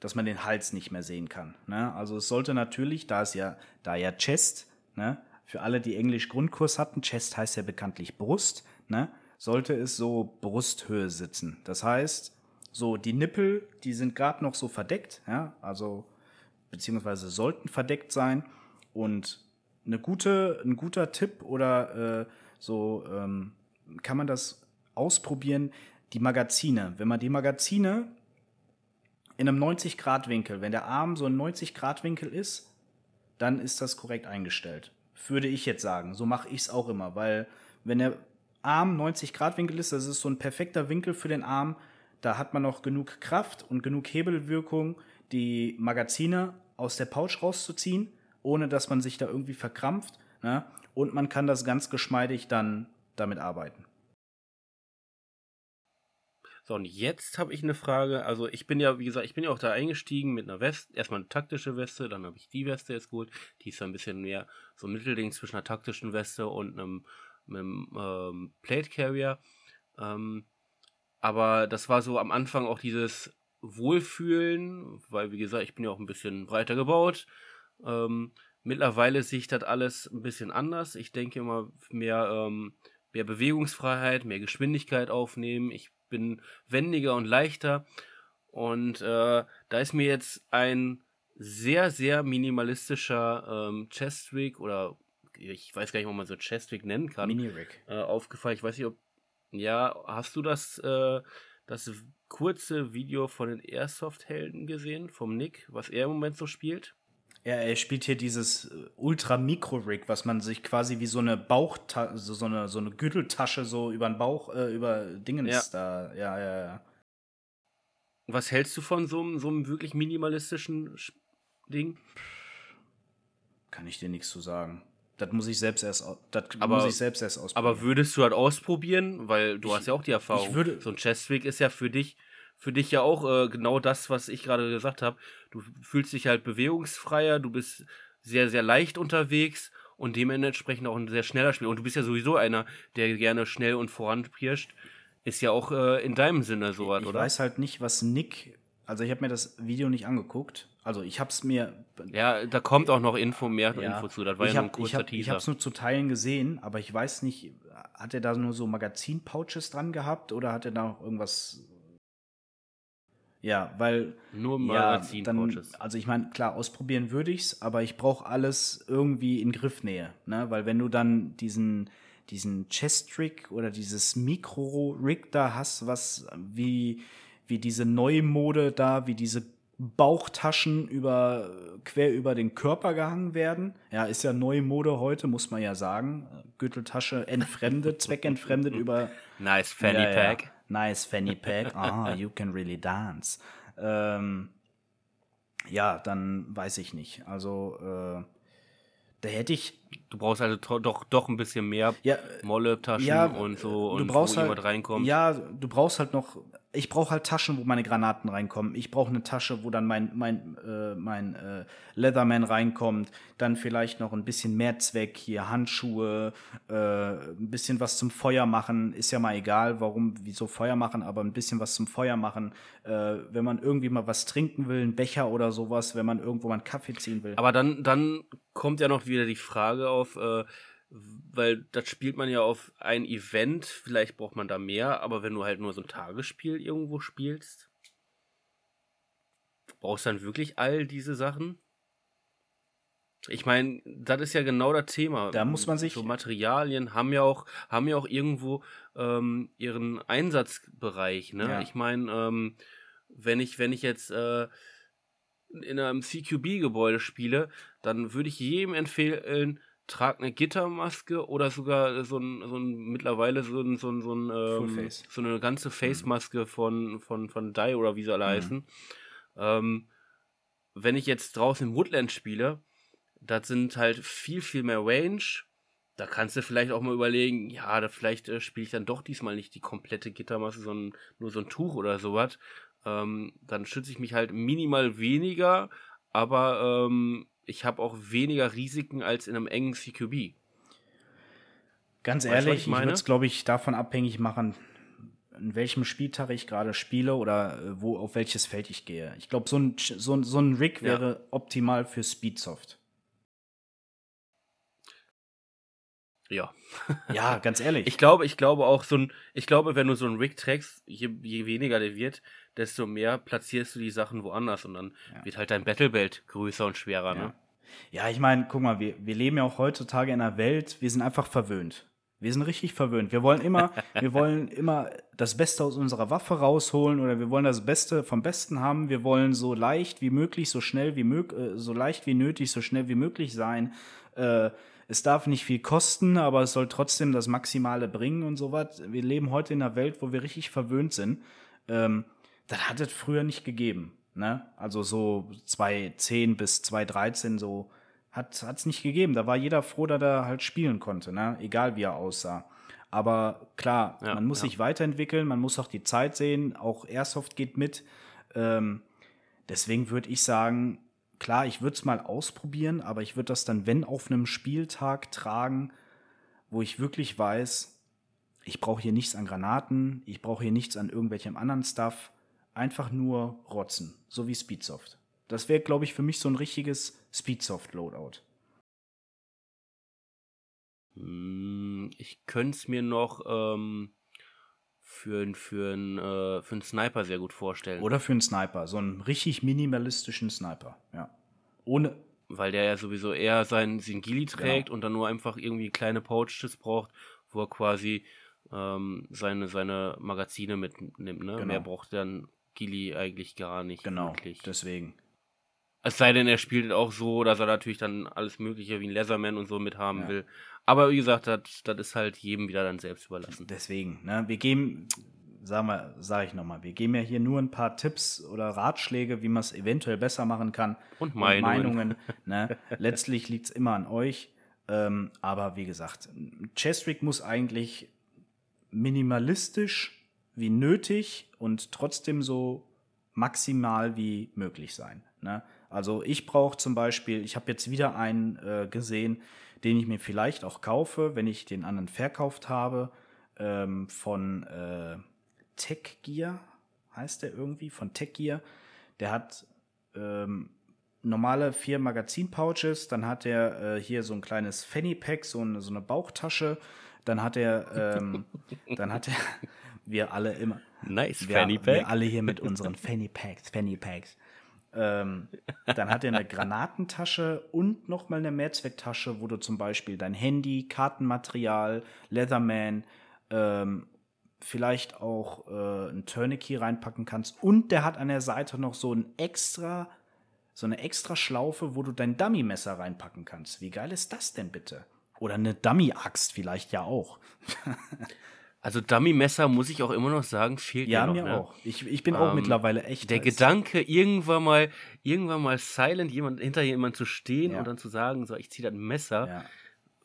dass man den Hals nicht mehr sehen kann. Ne? Also es sollte natürlich, da ist ja, da ja Chest, ne? für alle, die Englisch Grundkurs hatten, Chest heißt ja bekanntlich Brust, ne? sollte es so Brusthöhe sitzen. Das heißt, so die Nippel, die sind gerade noch so verdeckt, ja, also beziehungsweise sollten verdeckt sein und eine gute, ein guter Tipp oder äh, so ähm, kann man das ausprobieren, die Magazine. Wenn man die Magazine in einem 90-Grad-Winkel, wenn der Arm so ein 90-Grad-Winkel ist, dann ist das korrekt eingestellt. Würde ich jetzt sagen. So mache ich es auch immer, weil wenn der Arm 90 Grad Winkel ist, das ist so ein perfekter Winkel für den Arm, da hat man noch genug Kraft und genug Hebelwirkung, die Magazine aus der Pouch rauszuziehen, ohne dass man sich da irgendwie verkrampft. Ne? Und man kann das ganz geschmeidig dann damit arbeiten. So, und jetzt habe ich eine Frage. Also, ich bin ja, wie gesagt, ich bin ja auch da eingestiegen mit einer Weste. Erstmal eine taktische Weste, dann habe ich die Weste jetzt geholt. Die ist so ein bisschen mehr so ein Mittelding zwischen einer taktischen Weste und einem, einem ähm, Plate Carrier. Ähm, aber das war so am Anfang auch dieses Wohlfühlen, weil, wie gesagt, ich bin ja auch ein bisschen breiter gebaut. Ähm, mittlerweile sehe ich das alles ein bisschen anders. Ich denke immer mehr, ähm, mehr Bewegungsfreiheit, mehr Geschwindigkeit aufnehmen. Ich bin wendiger und leichter. Und äh, da ist mir jetzt ein sehr, sehr minimalistischer ähm, Chestwig oder ich weiß gar nicht, ob man so Chestwig nennen kann, Mini-Rig. äh, aufgefallen. Ich weiß nicht, ob. Ja, hast du das, äh, das kurze Video von den Airsoft-Helden gesehen, vom Nick, was er im Moment so spielt? Er, er spielt hier dieses äh, Ultra-Mikro-Rig, was man sich quasi wie so eine Bauchtasche, so, so, eine, so eine Gürteltasche so über den Bauch, äh, über Dingens Ja. da. Ja, ja, ja. Was hältst du von so einem, so einem wirklich minimalistischen Sch- Ding? Kann ich dir nichts zu sagen. Das muss ich selbst erst, das Aber- muss ich selbst erst ausprobieren. Aber würdest du halt ausprobieren, weil du Ich- hast ja auch die Erfahrung. ich würde- so ein Chestwig ist ja für dich, für dich ja auch äh, genau das, was ich gerade gesagt habe. Du fühlst dich halt bewegungsfreier, du bist sehr, sehr leicht unterwegs und dementsprechend auch ein sehr schneller Spieler. Und du bist ja sowieso einer, der gerne schnell und voranpirscht. Ist ja auch äh, in deinem Sinne sowas, ich oder? weiß halt nicht, was Nick. Also ich habe mir das Video nicht angeguckt. Also ich habe es mir. Ja, da kommt auch noch Info, mehr Ja, Info zu. Das war ich ja nur ein habe ich kurzer hab, ich Teaser. hab's nur zu Teilen gesehen, aber ich weiß nicht, hat er da nur so Magazin-Pouches dran gehabt oder hat er da noch irgendwas. Ja, weil nur ja, Magazin dann, also ich meine, klar, ausprobieren würde ich's, aber ich brauche alles irgendwie in Griffnähe, ne? Weil wenn du dann diesen diesen Chest-Rig oder dieses Mikro-Rig da hast, was wie wie diese neue Mode da, wie diese Bauchtaschen über quer über den Körper gehangen werden. Ja, ist ja neue Mode heute, muss man ja sagen. Gürteltasche entfremdet, zweckentfremdet über Nice Fanny ja, Pack. Ja. Nice Fanny Pack. Ah, you can really dance. Ähm, ja, dann weiß ich nicht. Also, äh, da hätte ich. Du brauchst also doch, doch ein bisschen mehr Ja, Molle-Taschen ja, und so du und brauchst wo halt, jemand reinkommt. Ja, du brauchst halt noch ich brauche halt Taschen, wo meine Granaten reinkommen. Ich brauche eine Tasche, wo dann mein, mein, äh, mein äh, Leatherman reinkommt. Dann vielleicht noch ein bisschen mehr Zweck, hier Handschuhe, äh, ein bisschen was zum Feuer machen. Ist ja mal egal, warum, wieso Feuer machen, aber ein bisschen was zum Feuer machen. Äh, wenn man irgendwie mal was trinken will, ein Becher oder sowas, wenn man irgendwo mal einen Kaffee ziehen will. Aber dann, dann kommt ja noch wieder die Frage auf, äh, weil das spielt man ja auf ein Event, vielleicht braucht man da mehr, aber wenn du halt nur so ein Tagesspiel irgendwo spielst, brauchst du dann wirklich all diese Sachen? Ich meine, das ist ja genau das Thema. Da muss man sich. So Materialien haben ja auch, haben ja auch irgendwo ähm, ihren Einsatzbereich. Ne? Ja. Ich meine, ähm, wenn ich, wenn ich jetzt äh, in einem CQB-Gebäude spiele, dann würde ich jedem empfehlen, trag eine Gittermaske oder sogar so ein, so ein mittlerweile so ein, so ein, so, ein, ähm, so eine ganze Face-Maske von, von, von Die oder wie sie alle mhm. heißen. Ähm, wenn ich jetzt draußen im Woodland spiele, das sind halt viel, viel mehr Range. Da kannst du vielleicht auch mal überlegen, ja, da vielleicht äh, spiele ich dann doch diesmal nicht die komplette Gittermaske, sondern nur so ein Tuch oder sowas. Ähm, dann schütze ich mich halt minimal weniger, aber ähm, ich habe auch weniger Risiken als in einem engen CQB. Ganz weißt ehrlich, ich, ich würde es, glaube ich, davon abhängig machen, in welchem Spieltag ich gerade spiele oder äh, wo auf welches Feld ich gehe. Ich glaube, so ein, so, so ein Rig wäre ja. optimal für Speedsoft. Ja. ja, ganz ehrlich. Ich glaube, ich glaube auch so ein, ich glaube, wenn du so einen Rig trägst, je, je weniger der wird, desto mehr platzierst du die Sachen woanders und dann ja. wird halt dein Battlebelt größer und schwerer, ja. ne? Ja, ich meine, guck mal, wir, wir leben ja auch heutzutage in einer Welt, wir sind einfach verwöhnt. Wir sind richtig verwöhnt. Wir wollen immer, wir wollen immer das Beste aus unserer Waffe rausholen oder wir wollen das Beste vom Besten haben. Wir wollen so leicht wie möglich, so schnell wie möglich, äh, so leicht wie nötig, so schnell wie möglich sein. Äh, es darf nicht viel kosten, aber es soll trotzdem das Maximale bringen und sowas. Wir leben heute in einer Welt, wo wir richtig verwöhnt sind. Ähm, das hat es früher nicht gegeben. Ne? Also so 2010 bis 2013 so hat es nicht gegeben. Da war jeder froh, dass er halt spielen konnte, ne? egal wie er aussah. Aber klar, ja, man muss ja. sich weiterentwickeln, man muss auch die Zeit sehen, auch Airsoft geht mit. Ähm, deswegen würde ich sagen, klar, ich würde es mal ausprobieren, aber ich würde das dann, wenn auf einem Spieltag tragen, wo ich wirklich weiß, ich brauche hier nichts an Granaten, ich brauche hier nichts an irgendwelchem anderen Stuff, einfach nur rotzen, so wie Speedsoft. Das wäre, glaube ich, für mich so ein richtiges Speedsoft-Loadout. Hm, ich könnte es mir noch ähm, für, für, einen, äh, für einen Sniper sehr gut vorstellen. Oder für einen Sniper, so einen richtig minimalistischen Sniper, ja. Ohne. Weil der ja sowieso eher seinen Singili trägt genau. und dann nur einfach irgendwie kleine Pouches braucht, wo er quasi ähm, seine, seine Magazine mitnimmt. Ne? Genau. Mehr braucht dann Gili eigentlich gar nicht. Genau, wirklich. deswegen. Es sei denn, er spielt auch so, dass er natürlich dann alles Mögliche wie ein Leatherman und so mithaben ja. will. Aber wie gesagt, das, das ist halt jedem wieder dann selbst überlassen. Deswegen, ne? Wir geben, sagen wir, sage ich nochmal, wir geben ja hier nur ein paar Tipps oder Ratschläge, wie man es eventuell besser machen kann. Und Meinungen. Und Meinungen ne? Letztlich liegt es immer an euch. Ähm, aber wie gesagt, Chestrick muss eigentlich minimalistisch wie nötig und trotzdem so maximal wie möglich sein. Ne? Also ich brauche zum Beispiel, ich habe jetzt wieder einen äh, gesehen, den ich mir vielleicht auch kaufe, wenn ich den anderen verkauft habe, ähm, von äh, Tech Gear, heißt der irgendwie, von Tech Gear. Der hat ähm, normale vier Magazin-Pouches, dann hat er äh, hier so ein kleines Fanny Pack, so eine, so eine Bauchtasche, dann hat er, ähm, dann hat er, wir alle immer, nice wir, Fanny Pack, wir alle hier mit unseren Fanny Packs, Fanny Packs. Ähm, dann hat er eine Granatentasche und nochmal eine Mehrzwecktasche, wo du zum Beispiel dein Handy, Kartenmaterial, Leatherman, ähm, vielleicht auch äh, ein Tourniquet reinpacken kannst. Und der hat an der Seite noch so ein extra, so eine extra Schlaufe, wo du dein Dummy-Messer reinpacken kannst. Wie geil ist das denn bitte? Oder eine Dummy-Axt vielleicht ja auch. Also Dummy-Messer, muss ich auch immer noch sagen, fehlt ja, mir noch. Ja, mir ne? auch. Ich, ich bin auch ähm, mittlerweile echt. Der Gedanke, irgendwann mal, irgendwann mal silent jemand, hinter jemand zu stehen ja. und dann zu sagen, so, ich ziehe das Messer, ja.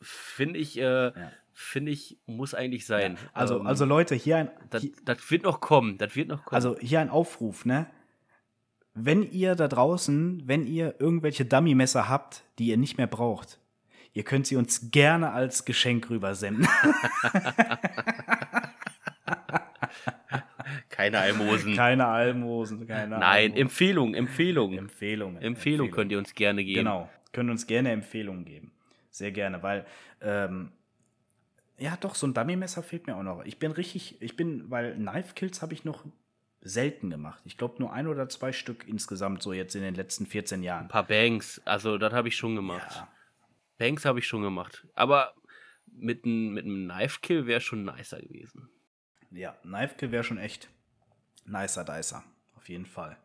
finde ich, äh, finde ich, muss eigentlich sein. Also, ähm, also Leute, hier ein. Das, das wird noch kommen, das wird noch kommen. Also hier ein Aufruf, ne? Wenn ihr da draußen, wenn ihr irgendwelche Dummy-Messer habt, die ihr nicht mehr braucht, ihr könnt sie uns gerne als Geschenk rübersenden. keine Almosen. keine Almosen, keine Nein, Almosen. Empfehlung, Empfehlung. Empfehlungen. Empfehlung könnt ihr uns gerne geben. Genau, könnt uns gerne Empfehlungen geben. Sehr gerne, weil ähm, ja, doch, so ein Dummy-Messer fehlt mir auch noch. Ich bin richtig, ich bin, weil Knife-Kills habe ich noch selten gemacht. Ich glaube nur ein oder zwei Stück insgesamt, so jetzt in den letzten 14 Jahren. Ein paar Banks, also das habe ich schon gemacht. Ja. Banks habe ich schon gemacht. Aber mit einem mit einem Knife-Kill wäre schon nicer gewesen. Ja, Knife-Kill wäre schon echt nicer Dicer. Auf jeden Fall.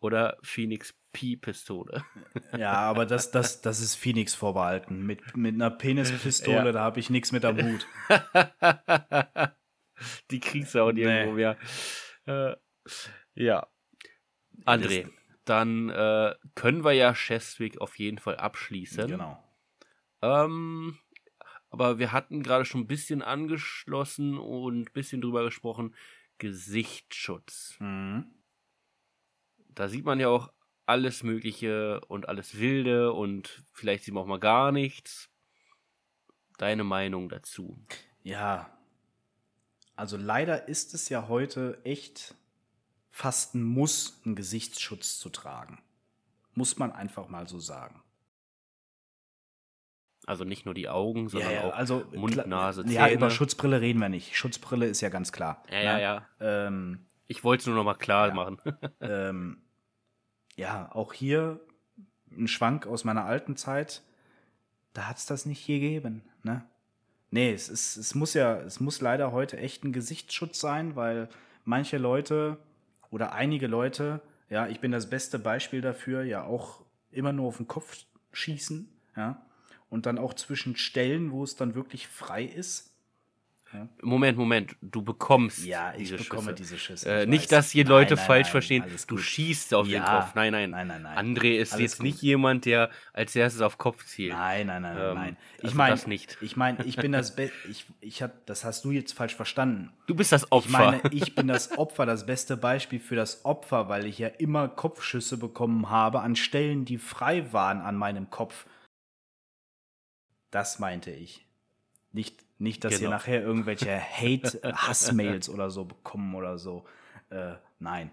Oder Phoenix P-Pistole. Ja, aber das, das, das ist Phoenix vorbehalten. Mit, mit einer Penispistole, Ja. da habe ich nichts mit am Hut. Die kriegst du auch Nee. nirgendwo mehr. Äh, ja. André, dann äh, können wir ja Cheswick auf jeden Fall abschließen. Genau. Ähm, aber wir hatten gerade schon ein bisschen angeschlossen und ein bisschen drüber gesprochen. Gesichtsschutz. Mhm. Da sieht man ja auch alles Mögliche und alles Wilde und vielleicht sieht man auch mal gar nichts. Deine Meinung dazu? Ja. Also leider ist es ja heute echt fast ein Muss, einen Gesichtsschutz zu tragen. Muss man einfach mal so sagen. Also nicht nur die Augen, sondern auch also Mund, Nase, Ja, Zähne. über Schutzbrille reden wir nicht. Schutzbrille ist ja ganz klar. Ja, ja, ne? ja. Ähm, Ich wollte es nur noch mal klar Ja. machen. ähm, ja, auch hier ein Schwank aus meiner alten Zeit. Da hat es das nicht gegeben. Ne? Nee, es, ist, es muss ja, es muss leider heute echt ein Gesichtsschutz sein, weil manche Leute oder einige Leute, ja, ich bin das beste Beispiel dafür, ja auch immer nur auf den Kopf schießen, ja, und dann auch zwischen Stellen, wo es dann wirklich frei ist. Moment, Moment, du bekommst Ja, ich diese bekomme Schüsse. diese Schüsse. Äh, ich nicht, weiß. dass hier Leute nein, falsch nein, verstehen. Du gut. schießt auf den Ja. Kopf. Nein, nein. Nein, nein, nein. André ist Alles jetzt gut. nicht jemand, der als erstes auf Kopf zielt. Nein, nein, nein, nein, Ähm, nein. Ich also meine, das nicht. Ich meine, ich bin das Be ich, ich hab, das hast du jetzt falsch verstanden. Du bist das Opfer. Ich meine, ich bin das Opfer, das beste Beispiel für das Opfer, weil ich ja immer Kopfschüsse bekommen habe an Stellen, die frei waren an meinem Kopf. Das meinte ich. Nicht, nicht dass ihr Genau. nachher irgendwelche Hate-Hassmails oder so bekommen oder so. Äh, nein.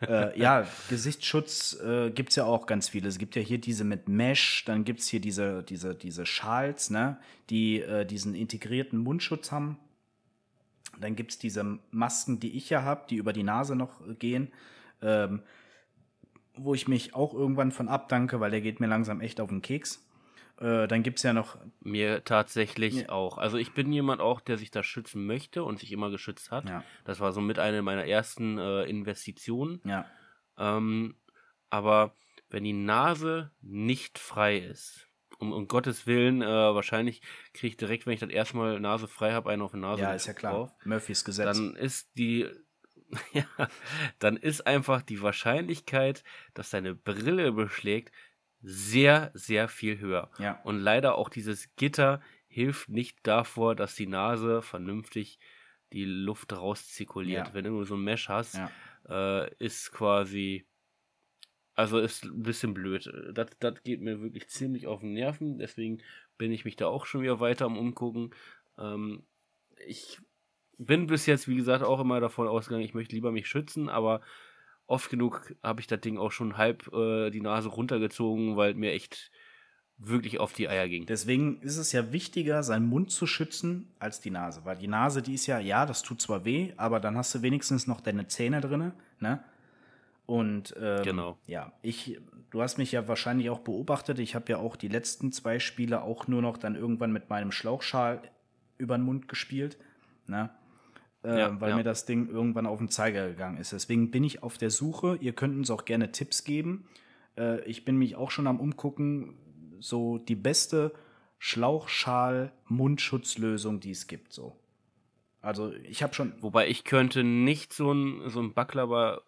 äh, ja, Gesichtsschutz äh, gibt es ja auch ganz viele. Es gibt ja hier diese mit Mesh, dann gibt es hier diese, diese, diese Schals, ne, die äh, diesen integrierten Mundschutz haben. Dann gibt es diese Masken, die ich ja habe, die über die Nase noch äh, gehen, ähm, wo ich mich auch irgendwann von abdanke, weil der geht mir langsam echt auf den Keks. Äh, dann gibt es ja noch, Mir tatsächlich Ja. auch. Also ich bin jemand auch, der sich da schützen möchte und sich immer geschützt hat. Ja. Das war so mit einer meiner ersten äh, Investitionen. ja, Ähm, aber wenn die Nase nicht frei ist, um, um Gottes Willen, äh, wahrscheinlich kriege ich direkt, wenn ich das erste Mal Nase frei habe, einen auf die Nase ja, ist ja klar. drauf. Murphys Gesetz. Dann ist die, ja, dann ist einfach die Wahrscheinlichkeit, dass deine Brille beschlägt, sehr, sehr viel höher. ja, Und leider auch dieses Gitter hilft nicht davor, dass die Nase vernünftig die Luft rauszirkuliert. Ja. Wenn du so ein Mesh hast, ja. äh, ist quasi, also ist ein bisschen blöd. Das, das geht mir wirklich ziemlich auf den Nerven, deswegen bin ich mich da auch schon wieder weiter am Umgucken. Ähm, ich bin bis jetzt, wie gesagt, auch immer davon ausgegangen, ich möchte lieber mich schützen, aber oft genug habe ich das Ding auch schon halb äh, die Nase runtergezogen, weil mir echt wirklich auf die Eier ging. Deswegen ist es ja wichtiger, seinen Mund zu schützen, als die Nase. Weil die Nase, die ist ja, ja, das tut zwar weh, aber dann hast du wenigstens noch deine Zähne drin, ne? Und ähm, Genau. ja, ich, du hast mich ja wahrscheinlich auch beobachtet. Ich habe ja auch die letzten zwei Spiele auch nur noch dann irgendwann mit meinem Schlauchschal über den Mund gespielt, ne? Äh, Ja, weil ja. mir das Ding irgendwann auf den Zeiger gegangen ist. Deswegen bin ich auf der Suche. Ihr könnt uns auch gerne Tipps geben. Äh, ich bin mich auch schon am Umgucken, so die beste Schlauchschal-Mundschutzlösung, die es gibt. So. Also ich habe schon. Wobei ich könnte nicht so ein, so ein Baklava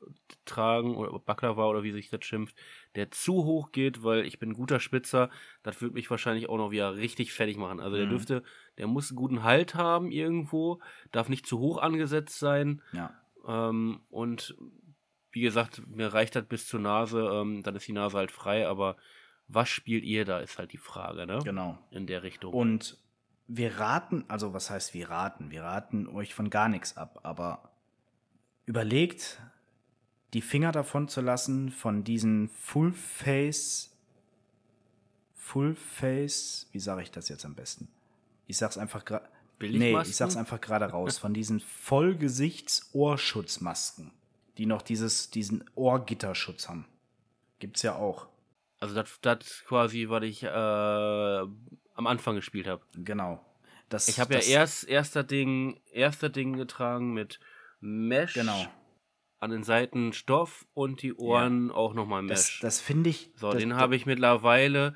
tragen oder Baklava oder wie sich das schimpft, der zu hoch geht, weil ich bin ein guter Spitzer. Das würde mich wahrscheinlich auch noch wieder richtig fertig machen. Also der Mhm. dürfte, der muss einen guten Halt haben irgendwo, darf nicht zu hoch angesetzt sein. Ja. Ähm, und wie gesagt, mir reicht das bis zur Nase, ähm, dann ist die Nase halt frei, aber was spielt ihr da, ist halt die Frage, ne? Genau. In der Richtung. Und wir raten, also was heißt wir raten? Wir raten euch von gar nichts ab, aber überlegt, die Finger davon zu lassen von diesen Full Face, Full Face, wie sage ich das jetzt am besten? Ich sag's einfach gerade. Nee, ich sag's einfach gerade raus. Von diesen Vollgesichts-Ohrschutzmasken, die noch dieses, diesen Ohrgitterschutz haben. Gibt's ja auch. Also das, das quasi, was ich äh, am Anfang gespielt habe. Genau. Das, Ich habe ja das- erst erster Ding, erster Ding getragen mit Mesh Genau. an den Seiten Stoff und die Ohren auch nochmal Das, Mesh. das finde ich. so, das, den habe ich mittlerweile.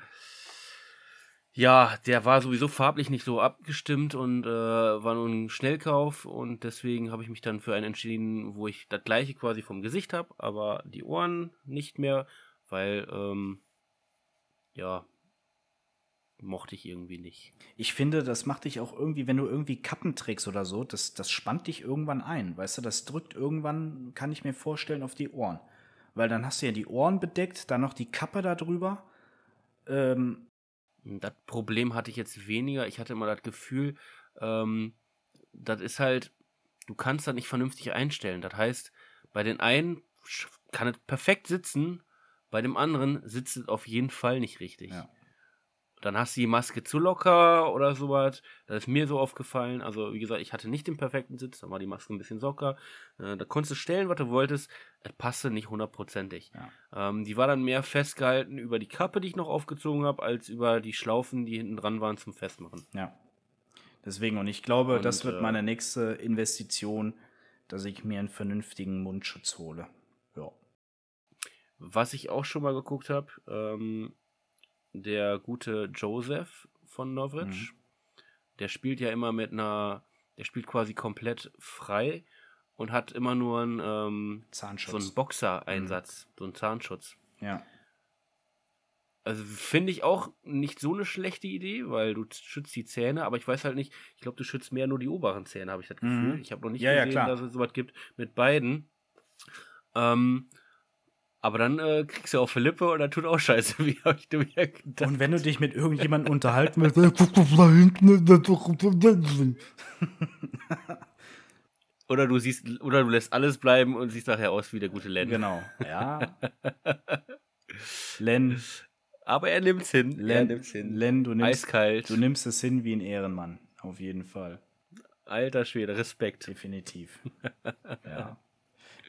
Ja, der war sowieso farblich nicht so abgestimmt und äh, war nur ein Schnellkauf und deswegen habe ich mich dann für einen entschieden, wo ich das gleiche quasi vom Gesicht habe, aber die Ohren nicht mehr, weil ähm, ja mochte ich irgendwie nicht. Ich finde, das macht dich auch irgendwie, wenn du irgendwie Kappen trägst oder so, das, das spannt dich irgendwann ein. Weißt du, das drückt irgendwann, kann ich mir vorstellen, auf die Ohren. Weil dann hast du ja die Ohren bedeckt, dann noch die Kappe da drüber. Ähm, Das Problem hatte ich jetzt weniger. Ich hatte immer das Gefühl, ähm, das ist halt, du kannst das nicht vernünftig einstellen. Das heißt, bei den einen kann es perfekt sitzen, bei dem anderen sitzt es auf jeden Fall nicht richtig. Ja. Dann hast du die Maske zu locker oder sowas. Das ist mir so aufgefallen. Also, wie gesagt, ich hatte nicht den perfekten Sitz, dann war die Maske ein bisschen locker. Äh, da konntest du stellen, was du wolltest. Es passte nicht hundertprozentig. Ja. Ähm, die war dann mehr festgehalten über die Kappe, die ich noch aufgezogen habe, als über die Schlaufen, die hinten dran waren zum Festmachen. ja. Deswegen, und ich glaube, Und, das wird äh, meine nächste Investition, dass ich mir einen vernünftigen Mundschutz hole. Ja. Was ich auch schon mal geguckt habe, ähm, der gute Joseph von Norwich, der spielt ja immer mit einer, der spielt quasi komplett frei und hat immer nur einen, ähm, so Zahnschutz. einen Boxer-Einsatz, so einen Zahnschutz. ja. Also finde ich auch nicht so eine schlechte Idee, weil du schützt die Zähne, aber ich weiß halt nicht, ich glaube, du schützt mehr nur die oberen Zähne, habe ich das Gefühl. Mhm. Ich habe noch nicht Ja, ja, gesehen, klar. dass es sowas gibt mit beiden. Ähm, aber dann äh, kriegst du auch Philippe und dann tut auch scheiße, wie habe ich mir gedacht. Und wenn du dich mit irgendjemandem unterhalten willst, dann guck doch da hinten. das ist doch- Oder du siehst, oder du lässt alles bleiben und siehst nachher aus wie der gute Len. Genau. Ja. Len, Aber er nimmt's hin. er Len, nimmt's hin. Len du, nimmst, Eiskalt. du nimmst es hin wie ein Ehrenmann. Auf jeden Fall. Alter Schwede, Respekt. Definitiv. ja.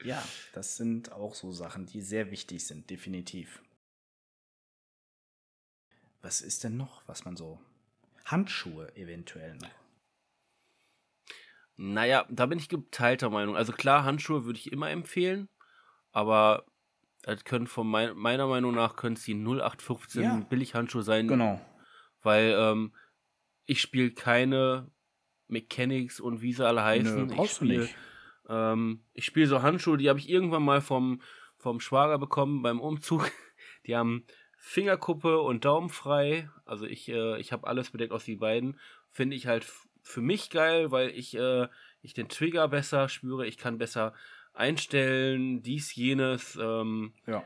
Ja, das sind auch so Sachen, die sehr wichtig sind. Definitiv. Was ist denn noch, was man so. Handschuhe eventuell noch. Naja, da bin ich geteilter Meinung. Also klar, Handschuhe würde ich immer empfehlen, aber das können von mein, meiner Meinung nach können es die 0815 Ja. Billighandschuhe sein, Genau. weil ähm, ich spiele keine Mechanics und wie sie alle heißen. Nö, ich brauchst du nicht. Ähm, ich spiele so Handschuhe, die habe ich irgendwann mal vom, vom Schwager bekommen beim Umzug. Die haben Fingerkuppe und Daumen frei. Also ich, äh, ich habe alles bedeckt aus die beiden. Finde ich halt für mich geil, weil ich, äh, ich den Trigger besser spüre. Ich kann besser einstellen, dies, jenes. Ähm, Ja.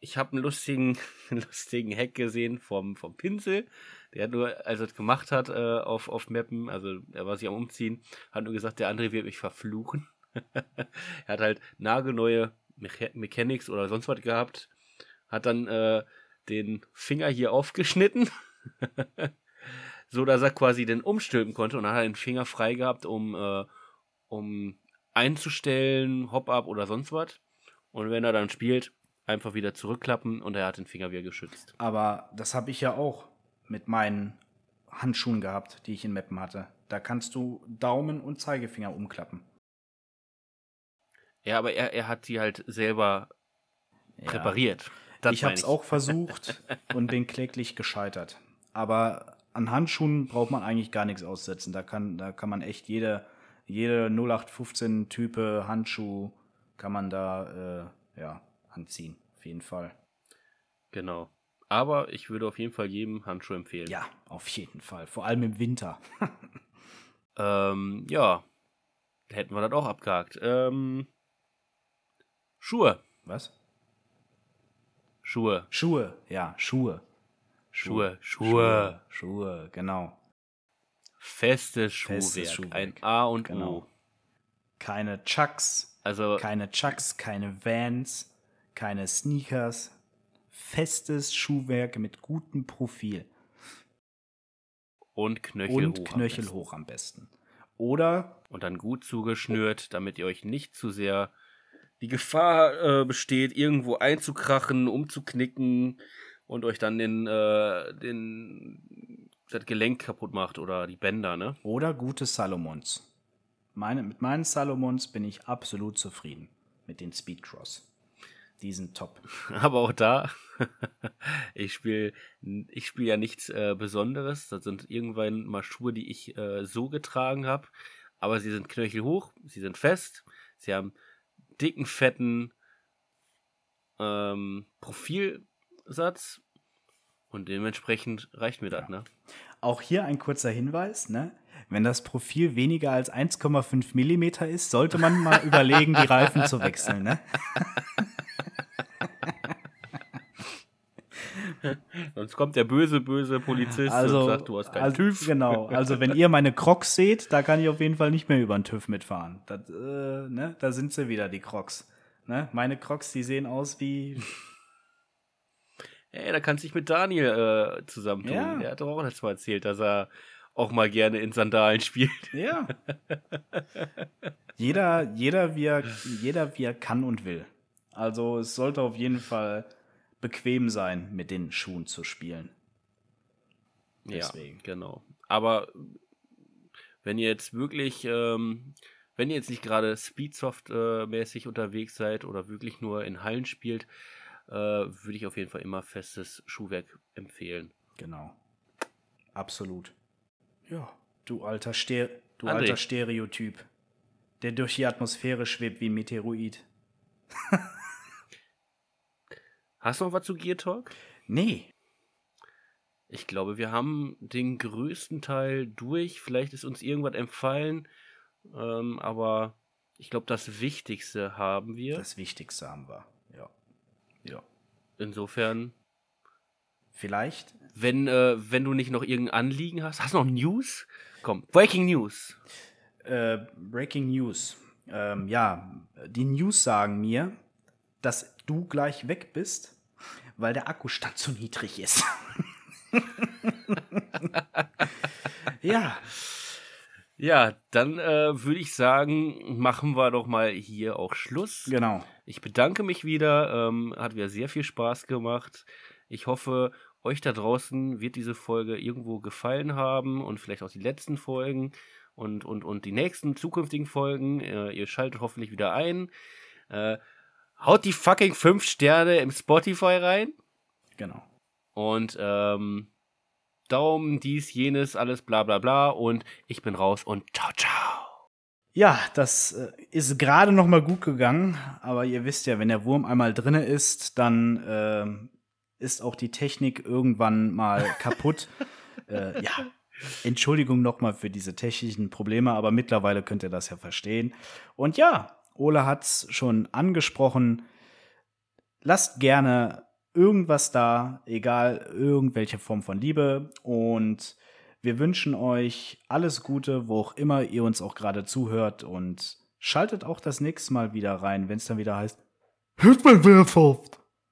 ich habe einen lustigen, lustigen Hack gesehen vom, vom Pinsel. Der hat nur, als er es gemacht hat äh, auf, auf Mappen, also er war sich am Umziehen, hat nur gesagt, der andere wird mich verfluchen. Er hat halt nagelneue Mecha Mechanics oder sonst was gehabt, hat dann äh, den Finger hier aufgeschnitten, so dass er quasi den umstülpen konnte und dann hat er den Finger frei gehabt, um, äh, um einzustellen, Hop-Up oder sonst was. Und wenn er dann spielt, einfach wieder zurückklappen und er hat den Finger wieder geschützt. Aber das habe ich ja auch mit meinen Handschuhen gehabt, die ich in Meppen hatte. Da kannst du Daumen und Zeigefinger umklappen. Ja, aber er, er hat die halt selber präpariert. Das ich habe es auch versucht und bin kläglich gescheitert. Aber an Handschuhen braucht man eigentlich gar nichts aussetzen. Da kann, da kann man echt jede jede 0815-Type Handschuh kann man da äh, ja, anziehen. Auf jeden Fall. Genau. Aber ich würde auf jeden Fall jedem Handschuh empfehlen. Ja, auf jeden Fall. Vor allem im Winter. ähm, ja. Hätten wir das auch abgehakt. Ähm, Schuhe. Was? Schuhe. Schuhe, ja, Schuhe. Schuhe. Schuhe. Schuhe, Schuhe genau. Festes Schuhwerk. Festes Schuhwerk. Ein A und Genau. O. Keine Chucks, Also, keine Chucks, keine Vans, keine Sneakers. Festes Schuhwerk mit gutem Profil. und Knöchel und hoch. am Knöchel hoch am besten. Oder Und dann gut zugeschnürt, damit ihr euch nicht zu sehr die Gefahr äh, besteht, irgendwo einzukrachen, umzuknicken und euch dann den, äh, den das Gelenk kaputt macht oder die Bänder, ne? Oder gute Salomons. Meine, mit meinen Salomons bin ich absolut zufrieden. Mit den Speedcross. Die sind top. Aber auch da, ich spiele ich spiel ja nichts äh, Besonderes. Das sind irgendwann mal Schuhe, die ich äh, so getragen habe. Aber sie sind knöchelhoch, sie sind fest, sie haben dicken, fetten ähm, Profilsatz. Und dementsprechend reicht mir das, ne? Auch hier ein kurzer Hinweis, ne? Wenn das Profil weniger als 1,5 Millimeter ist, sollte man mal überlegen, die Reifen zu wechseln, ne? Sonst kommt der böse, böse Polizist Also, und sagt, du hast keinen also TÜV. genau. Also wenn ihr meine Crocs seht, da kann ich auf jeden Fall nicht mehr über den TÜV mitfahren. Das, äh, ne? Da sind sie wieder, die Crocs. Ne? Meine Crocs, die sehen aus wie Ey, da kannst du dich mit Daniel äh, zusammentun. Ja. Der hat doch auch letztes Mal erzählt, dass er auch mal gerne in Sandalen spielt. Ja. jeder, jeder, wie er, jeder, wie er kann und will. Also es sollte auf jeden Fall bequem sein, mit den Schuhen zu spielen. Deswegen. Ja, genau. Aber wenn ihr jetzt wirklich, ähm, wenn ihr jetzt nicht gerade Speedsoft-mäßig unterwegs seid oder wirklich nur in Hallen spielt, äh, würde ich auf jeden Fall immer festes Schuhwerk empfehlen. Genau. Absolut. Ja, du alter, Ster du André. alter Stereotyp, der durch die Atmosphäre schwebt wie ein Meteoroid. Hast du noch was zu Gear Talk? Nee, Ich glaube, wir haben den größten Teil durch. Vielleicht ist uns irgendwas empfallen, ähm, aber ich glaube, das Wichtigste haben wir. das Wichtigste haben wir. Ja. Ja. Insofern, Vielleicht wenn, äh, wenn du nicht noch irgendein Anliegen hast, hast du noch News? Komm, Breaking News. Äh, Breaking News. Ähm, ja, die News sagen mir, dass du gleich weg bist, weil der Akkustand zu niedrig ist. ja, Ja, dann äh, würde ich sagen, machen wir doch mal hier auch Schluss. genau. Ich bedanke mich wieder. Ähm, hat wieder sehr viel Spaß gemacht. Ich hoffe, euch da draußen wird diese Folge irgendwo gefallen haben und vielleicht auch die letzten Folgen und, und, und die nächsten zukünftigen Folgen. Äh, ihr schaltet hoffentlich wieder ein. Äh, haut die fucking 5 Sterne im Spotify rein. Genau. Und ähm, Daumen, dies, jenes, alles bla bla bla. Und ich bin raus und ciao, ciao. Ja, das äh, ist gerade noch mal gut gegangen, aber ihr wisst ja, wenn der Wurm einmal drinne ist, dann ähm, ist auch die Technik irgendwann mal kaputt. äh, ja, Entschuldigung noch mal für diese technischen Probleme, aber mittlerweile könnt ihr das ja verstehen. Und ja, Ole hat's schon angesprochen. Lasst gerne irgendwas da, egal irgendwelche Form von Liebe und wir wünschen euch alles Gute, wo auch immer ihr uns auch gerade zuhört und schaltet auch das nächste Mal wieder rein, wenn es dann wieder heißt Hitman Airsoft.